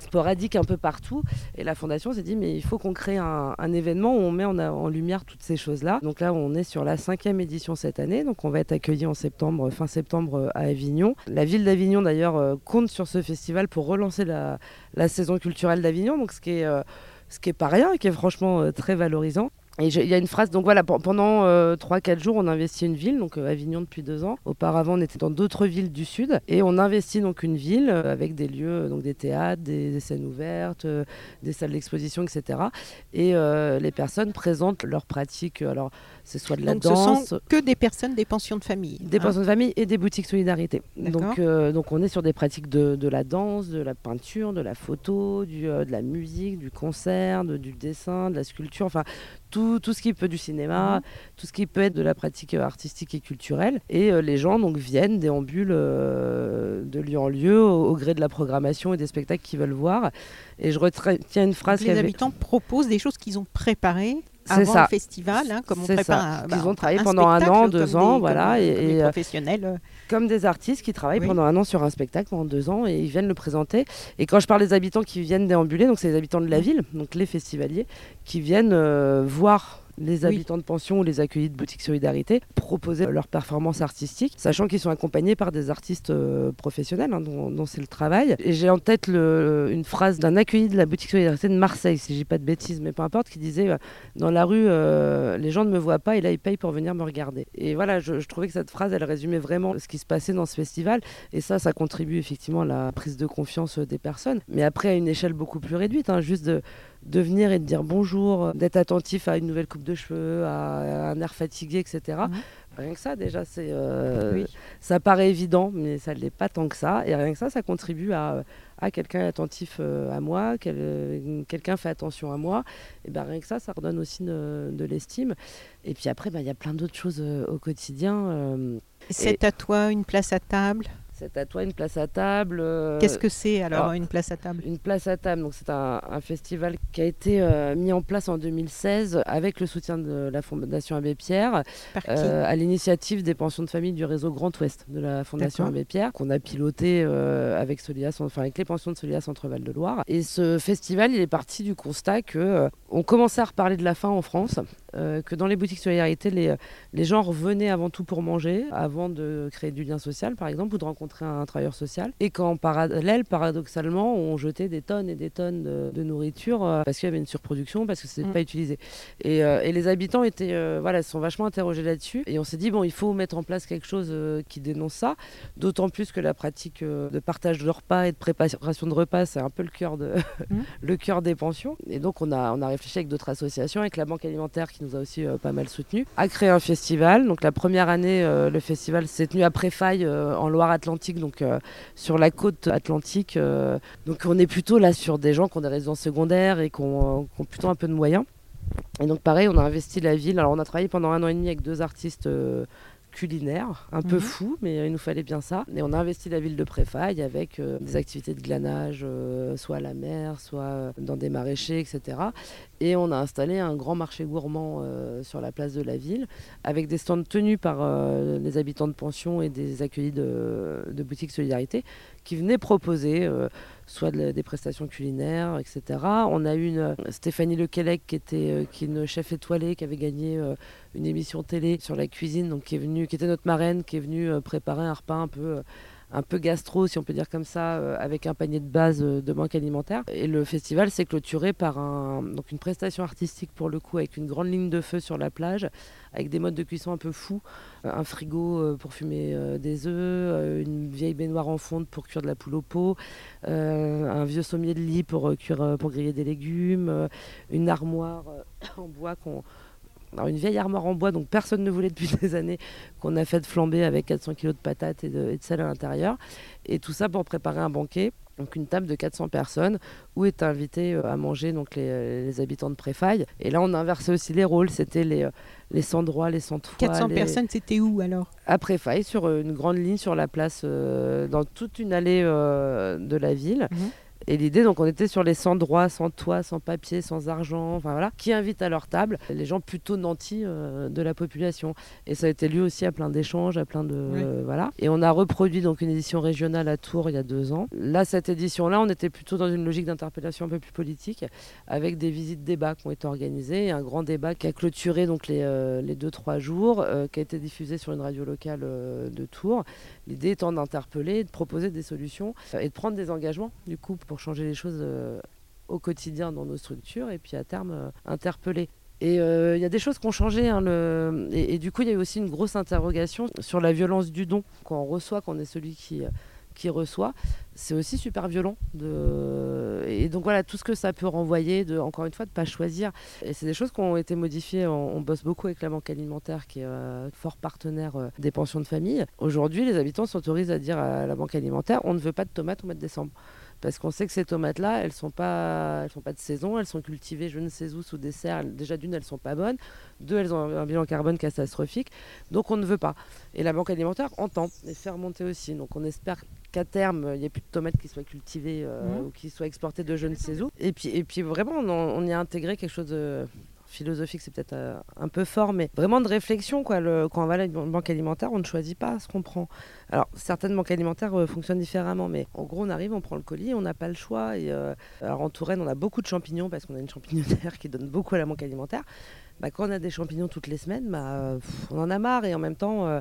sporadique un peu partout. Et la Fondation s'est dit, mais il faut qu'on crée un, événement où on met en, lumière toutes ces choses-là. Donc là, on est sur la cinquième édition cette année. Donc on va être accueilli en septembre, fin septembre à Avignon. La ville d'Avignon, d'ailleurs, compte sur ce festival pour relancer la, la saison culturelle d'Avignon. Donc ce qui est ce qui est pas rien et qui est franchement très valorisant. Et il y a une phrase, donc voilà, pendant 3-4 euh, jours, on investit une ville, donc euh, Avignon depuis deux ans. Auparavant, on était dans d'autres villes du sud. Et on investit donc une ville euh, avec des lieux, donc des théâtres, des, scènes ouvertes, des salles d'exposition, etc. Et les personnes présentent leurs pratiques. Alors, c'est soit de la donc danse. Ce sont que des personnes des pensions de famille. Des hein. pensions de famille et des boutiques solidarité. Donc, donc on est sur des pratiques de, de, la danse, de la peinture, de la photo, du, de la musique, du concert, du dessin, de la sculpture, enfin tout, tout, ce qui peut du cinéma, mhm. tout ce qui peut être de la pratique artistique et culturelle. Et euh, les gens donc viennent, déambulent euh, de lieu en lieu au, gré de la programmation et des spectacles qu'ils veulent voir. Et je retiens une phrase. les habitants proposent des choses qu'ils ont préparées avant ça. le festival, hein, comme on prépare. Ils ont travaillé pendant un an, deux ans, voilà, et, euh, professionnels. Comme des artistes qui travaillent pendant un an sur un spectacle pendant deux ans et ils viennent le présenter. Et quand je parle des habitants qui viennent déambuler, donc c'est les habitants de la ville, donc les festivaliers, qui viennent euh, voir les habitants de pension ou les accueillis de boutiques solidarité proposer leur performance artistique, sachant qu'ils sont accompagnés par des artistes euh, professionnels hein, dont, c'est le travail. Et j'ai en tête le, une phrase d'un accueilli de la boutique solidarité de Marseille, si je dis pas de bêtises, mais peu importe, qui disait euh, dans la rue, euh, les gens ne me voient pas et là ils payent pour venir me regarder. Et voilà, je, je, trouvais que cette phrase, elle résumait vraiment ce qui se passait dans ce festival. Et ça, ça contribue effectivement à la prise de confiance des personnes. Mais après, à une échelle beaucoup plus réduite, hein, juste de de venir et de dire bonjour, d'être attentif à une nouvelle coupe de cheveux, à, un air fatigué, etc. Rien que ça, déjà, c'est, euh, ça paraît évident, mais ça ne l'est pas tant que ça. Et rien que ça, ça contribue à, à quelqu'un attentif euh, à moi, quel, quelqu'un fait attention à moi. Et ben rien que ça, ça redonne aussi de, l'estime. Et puis après, ben, il y a plein d'autres choses euh, au quotidien. c'est à toi une place à table? C'est à toi une place à table. Euh, Qu'est-ce que c'est alors, une place à table? Une place à table, donc c'est un, festival qui a été euh, mis en place en 2016 avec le soutien de la Fondation Abbé Pierre, euh, à l'initiative des pensions de famille du réseau Grand Ouest de la Fondation Abbé Pierre, qu'on a piloté avec Solias, enfin avec les pensions de Solias Centre-Val de Loire. Et ce festival, il est parti du constat que on commençait à reparler de la faim en France, que dans les boutiques solidarité, les, les gens revenaient avant tout pour manger, avant de créer du lien social par exemple, ou de rencontrer un travailleur social. Et qu'en parallèle, paradoxalement, on jetait des tonnes et des tonnes de, nourriture euh, parce qu'il y avait une surproduction, parce que c'était mm. pas utilisé. Et, euh, et, les habitants étaient, euh, voilà, sont vachement interrogés là-dessus. Et on s'est dit, bon, il faut mettre en place quelque chose qui dénonce ça. D'autant plus que la pratique de partage de repas et de préparation de repas, c'est un peu le cœur, de mm. le cœur des pensions. Et donc, on a, on a réfléchi avec d'autres associations, avec la Banque alimentaire qui nous a aussi pas mal soutenu, à créer un festival. Donc, la première année, le festival s'est tenu à Préfaille en Loire-Atlantique donc euh, sur la côte atlantique. Euh, donc on est plutôt là sur des gens qui ont des résidences secondaires et qui ont, plutôt un peu de moyens. Et donc pareil, on a investi la ville. Alors on a travaillé pendant un an et demi avec deux artistes euh, culinaire, un peu mhm. fou, mais il nous fallait bien ça. Et on a investi la ville de Préfaille avec euh, des activités de glanage, euh, soit à la mer, soit euh, dans des maraîchers, etc. Et on a installé un grand marché gourmand sur la place de la ville, avec des stands tenus par les habitants de pension et des accueillis de, de boutiques Solidarité, qui venaient proposer soit des prestations culinaires, etc. On a eu une, Stéphanie Lequelec, qui, était, euh, qui est une chef étoilée, qui avait gagné euh, une émission télé sur la cuisine, donc qui, est venue, qui était notre marraine, qui est venue euh, préparer un repas un peu un peu gastro, si on peut dire comme ça, euh, avec un panier de base euh, de banque alimentaire. Et le festival s'est clôturé par une prestation artistique pour le coup, avec une grande ligne de feu sur la plage, avec des modes de cuisson un peu fous, euh, un frigo pour fumer des œufs, une vieille baignoire en fonte pour cuire de la poule au pot, un vieux sommier de lit pour, cuire, pour griller des légumes, une armoire en bois qu'on une vieille armoire en bois, donc personne ne voulait depuis des années, qu'on a fait flamber avec 400 kg de patates et de, sel à l'intérieur. Et tout ça pour préparer un banquet donc une table de 400 personnes où est invité euh, à manger donc les, habitants de Préfaille. Et là, on a inversé aussi les rôles. C'était les, euh, les sans-droits, les sans-toits. 400 personnes, c'était où alors? À Préfaille, sur euh, une grande ligne sur la place, dans toute une allée de la ville. Mhm. Et l'idée, donc, on était sur les sans droit, sans toit, sans papier, sans argent, enfin voilà, qui invitent à leur table les gens plutôt nantis euh, de la population. Et ça a été lieu aussi à plein d'échanges, à plein de. voilà. Et on a reproduit donc une édition régionale à Tours il y a deux ans. Là, cette édition-là, on était plutôt dans une logique d'interpellation un peu plus politique, avec des visites débats qui ont été organisées, et un grand débat qui a clôturé donc les, euh, les deux, trois jours, euh, qui a été diffusé sur une radio locale de Tours. L'idée étant d'interpeller, de proposer des solutions et de prendre des engagements, du coup, pour changer les choses euh, au quotidien dans nos structures et puis à terme euh, interpeller. Et euh, il y a des choses qui ont changé. Hein, et, du coup, il y a eu aussi une grosse interrogation sur la violence du don. Quand on reçoit, quand on est celui qui, reçoit, c'est aussi super violent. Et donc voilà, tout ce que ça peut renvoyer, encore une fois, de ne pas choisir. Et c'est des choses qui ont été modifiées. On, bosse beaucoup avec la Banque alimentaire, qui est fort partenaire des pensions de famille. Aujourd'hui, les habitants s'autorisent à dire à la Banque alimentaire on ne veut pas de tomates au mois de décembre parce qu'on sait que ces tomates-là, elles sont pas, elles sont pas de saison, elles sont cultivées je ne sais où sous des serres. Déjà d'une, elles sont pas bonnes. Deux, elles ont un bilan carbone catastrophique. Donc on ne veut pas. Et la banque alimentaire entend et fait remonter aussi. Donc on espère qu'à terme, il n'y ait plus de tomates qui soient cultivées euh, mmh. ou qui soient exportées de je ne sais où. Et puis, et puis vraiment, on, on y a intégré quelque chose de philosophique, c'est peut-être euh, un peu fort, mais vraiment de réflexion. Quoi. Quand on va à une banque alimentaire, on ne choisit pas ce qu'on prend. Alors, certaines banques alimentaires euh, fonctionnent différemment, mais en gros, on arrive, on prend le colis, on n'a pas le choix. Et, euh, alors, en Touraine, on a beaucoup de champignons parce qu'on a une champignonnière qui donne beaucoup à la banque alimentaire. Bah, quand on a des champignons toutes les semaines, bah, on en a marre. Et en même temps,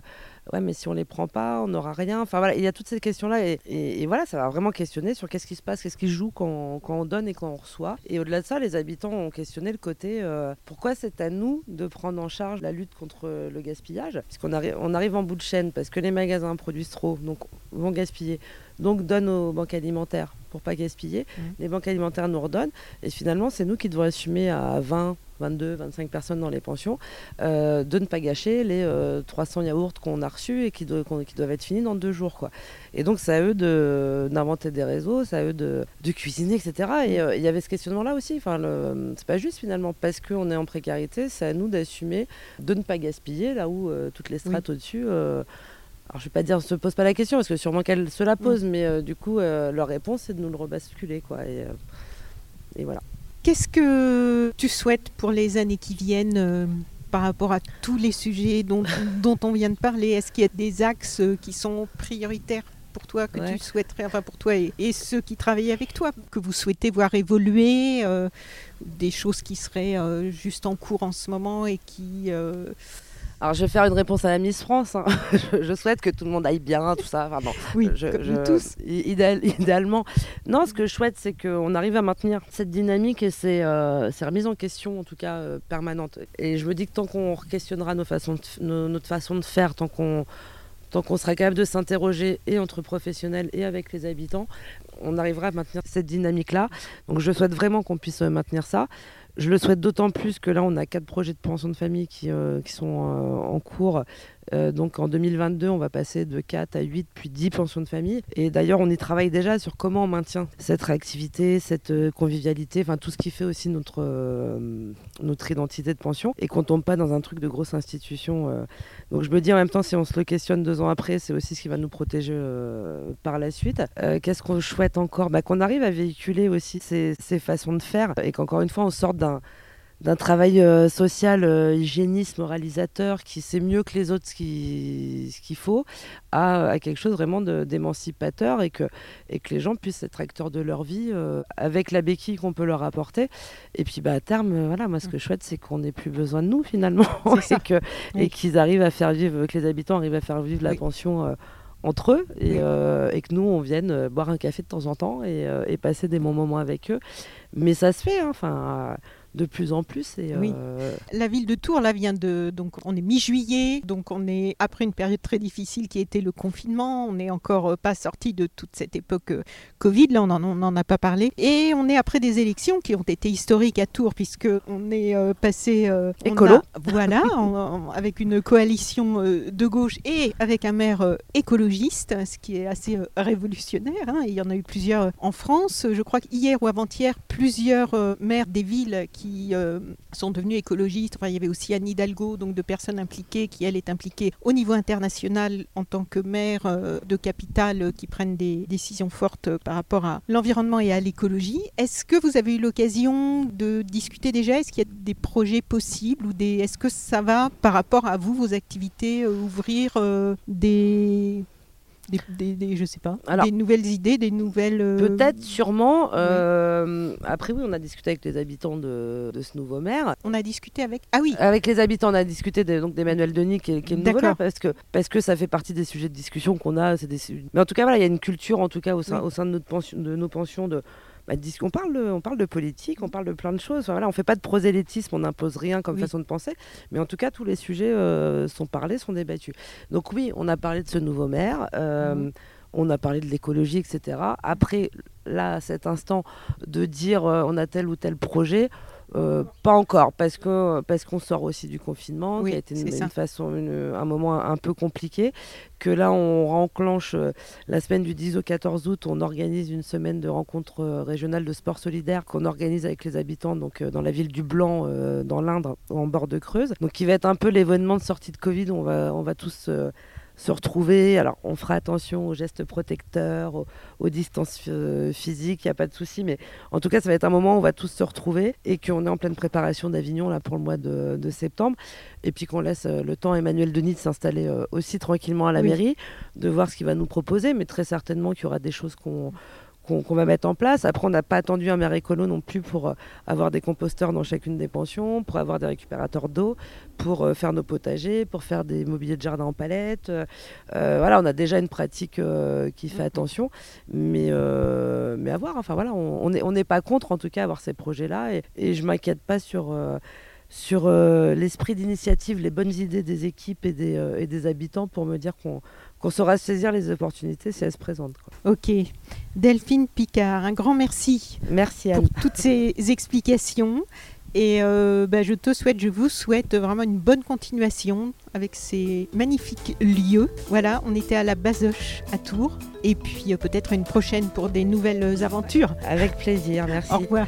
ouais, mais si on les prend pas, on n'aura rien. Enfin voilà, il y a toutes ces questions-là et, voilà, ça va vraiment questionner sur qu'est-ce qui se passe, qu'est-ce qui joue quand, quand, on donne et quand on reçoit. Et au-delà de ça, les habitants ont questionné le côté euh, pourquoi c'est à nous de prendre en charge la lutte contre le gaspillage, puisqu'on arrive, on arrive en bout de chaîne parce que les magasins produisent trop, donc vont gaspiller, donc donnent aux banques alimentaires pour pas gaspiller. Mmh. Les banques alimentaires nous redonnent et finalement c'est nous qui devons assumer à 20 22, 25 personnes dans les pensions, euh, de ne pas gâcher les 300 euh, yaourts qu'on a reçus et qui, qui, doivent être finis dans deux jours. Quoi. Et donc, c'est à eux d'inventer des réseaux, c'est à eux de, cuisiner, etc. Et euh, il y avait ce questionnement-là aussi. Enfin, c'est pas juste finalement, parce qu'on est en précarité, c'est à nous d'assumer de ne pas gaspiller là où toutes les strates au-dessus. alors je vais pas dire se pose pas la question parce que sûrement qu'elles se la posent, mais du coup leur réponse c'est de nous le rebasculer quoi. et voilà. Qu'est-ce que tu souhaites pour les années qui viennent euh, par rapport à tous les sujets dont, on vient de parler Est-ce qu'il y a des axes euh, qui sont prioritaires pour toi que tu souhaiterais, enfin pour toi et, ceux qui travaillent avec toi, que vous souhaitez voir évoluer, euh, des choses qui seraient juste en cours en ce moment et qui alors, je vais faire une réponse à la Miss France. Hein. je, souhaite que tout le monde aille bien, tout ça. Enfin, oui, je, tous. idéalement. Non, ce que je souhaite, c'est qu'on arrive à maintenir cette dynamique et ces, euh, remises en question, en tout cas, euh, permanentes. Et je me dis que tant qu'on questionnera nos façons notre façon de faire, tant qu'on tant qu'on sera capable de s'interroger et entre professionnels et avec les habitants, on arrivera à maintenir cette dynamique-là. Donc je souhaite vraiment qu'on puisse maintenir ça. Je le souhaite d'autant plus que là, on a quatre projets de pension de famille qui, euh, qui sont euh, en cours euh, donc en 2022, on va passer de 4 à 8 puis 10 pensions de famille. Et d'ailleurs, on y travaille déjà sur comment on maintient cette réactivité, cette euh, convivialité, enfin tout ce qui fait aussi notre, euh, notre identité de pension et qu'on tombe pas dans un truc de grosse institution. Donc je me dis en même temps, si on se le questionne deux ans après, c'est aussi ce qui va nous protéger par la suite. Qu'est-ce qu'on souhaite encore? Bah, Qu'on arrive à véhiculer aussi ces, ces façons de faire et qu'encore une fois, on sorte d'un d'un travail euh, social, euh, hygiéniste, moralisateur, qui sait mieux que les autres ce qu'il faut, à, quelque chose vraiment d'émancipateur et que, et que les gens puissent être acteurs de leur vie euh, avec la béquille qu'on peut leur apporter. Et puis bah, à terme, voilà, moi ce que je souhaite, c'est qu'on n'ait plus besoin de nous finalement. Et qu'ils arrivent à faire vivre, que les habitants arrivent à faire vivre la pension entre eux et, et, que nous on vienne boire un café de temps en temps et, et passer des bons moments avec eux. Mais ça se fait hein, enfin de plus en plus. Et, Oui. euh, La ville de Tours, là, vient de. Donc, on est mi-juillet, donc on est après une période très difficile qui a été le confinement. On n'est encore euh, pas sorti de toute cette époque euh, Covid, là, on n'en a pas parlé. Et on est après des élections qui ont été historiques à Tours, puisque on est euh, passé. euh, Écolo. a- voilà, en- en- avec une coalition de gauche et avec un maire écologiste, ce qui est assez révolutionnaire. hein. Il y en a eu plusieurs en France. Je crois qu'hier ou avant-hier, plusieurs maires des villes qui euh, sont devenus écologistes. Enfin, il y avait aussi Anne Hidalgo, donc de personnes impliquées, qui elle est impliquée au niveau international en tant que maire euh, de capitale euh, qui prennent des décisions fortes par rapport à l'environnement et à l'écologie. Est-ce que vous avez eu l'occasion de discuter déjà? Est-ce qu'il y a des projets possibles ou des Est-ce que ça va par rapport à vous, vos activités, ouvrir des des, des- des- je sais pas, Alors- des nouvelles idées, des nouvelles. euh, Peut-être, sûrement. euh, Après, oui, on a discuté avec les habitants de, de ce nouveau maire. On a discuté avec. Ah oui. Avec les habitants, on a discuté de- donc d'Emmanuel Denis, qui est, qui est le nouveau maire, parce que, parce que ça fait partie des sujets de discussion qu'on a. c'est Des... Mais en tout cas, voilà, il y a une culture, en tout cas, au sein, Oui. au sein de, notre pension, de nos pensions, de, bah, on, parle de, on parle de politique, on parle de plein de choses. Enfin, voilà, on fait pas de prosélytisme, on n'impose rien comme Oui. façon de penser. Mais en tout cas, tous les sujets euh, sont parlés, sont débattus. Donc oui, on a parlé de ce nouveau maire. euh, Mhm. On a parlé de l'écologie, etc. Après, là, à cet instant, de dire euh, on a tel ou tel projet, euh, pas encore, parce que parce qu'on sort aussi du confinement, Oui, qui a été une, une façon, une- un moment un peu compliqué, que là on enclenche euh, la semaine du 10 au 14 août, on organise une semaine de rencontres euh, régionales de sport solidaire qu'on organise avec les habitants donc dans la ville du Blanc, dans l'Indre, en bord de Creuse. Donc qui va être un peu l'événement de sortie de Covid, on va on va tous se retrouver. Alors, on fera attention aux gestes protecteurs, aux, aux distances euh, physiques, il n'y a pas de souci. Mais en tout cas, ça va être un moment où on va tous se retrouver et qu'on est en pleine préparation d'Avignon là pour le mois de, de septembre. Et puis qu'on laisse euh, le temps à Emmanuel Denis de s'installer euh, aussi tranquillement à la Oui. mairie, de voir ce qu'il va nous proposer. Mais très certainement qu'il y aura des choses qu'on qu'on va mettre en place. Après, on n'a pas attendu un maire écolo non plus pour euh, avoir des composteurs dans chacune des pensions, pour avoir des récupérateurs d'eau, pour euh, faire nos potagers, pour faire des mobiliers de jardin en palette. Euh, voilà, on a déjà une pratique euh, qui fait Mhm. attention, mais, euh, mais à voir. Enfin voilà, on n'est on pas contre en tout cas avoir ces projets-là et, et je m'inquiète pas sur. sur euh, l'esprit d'initiative, les bonnes idées des équipes et des, euh, et des habitants pour me dire qu'on qu'on saura saisir les opportunités si elles se présentent. quoi. Ok. Delphine Picard, un grand merci Merci Anne. pour toutes ces explications. Et euh, bah, je te souhaite, je vous souhaite vraiment une bonne continuation avec ces magnifiques lieux. Voilà, on était à la Basoche à Tours. Et puis euh, peut-être une prochaine pour des nouvelles aventures. Avec plaisir, merci. Au revoir.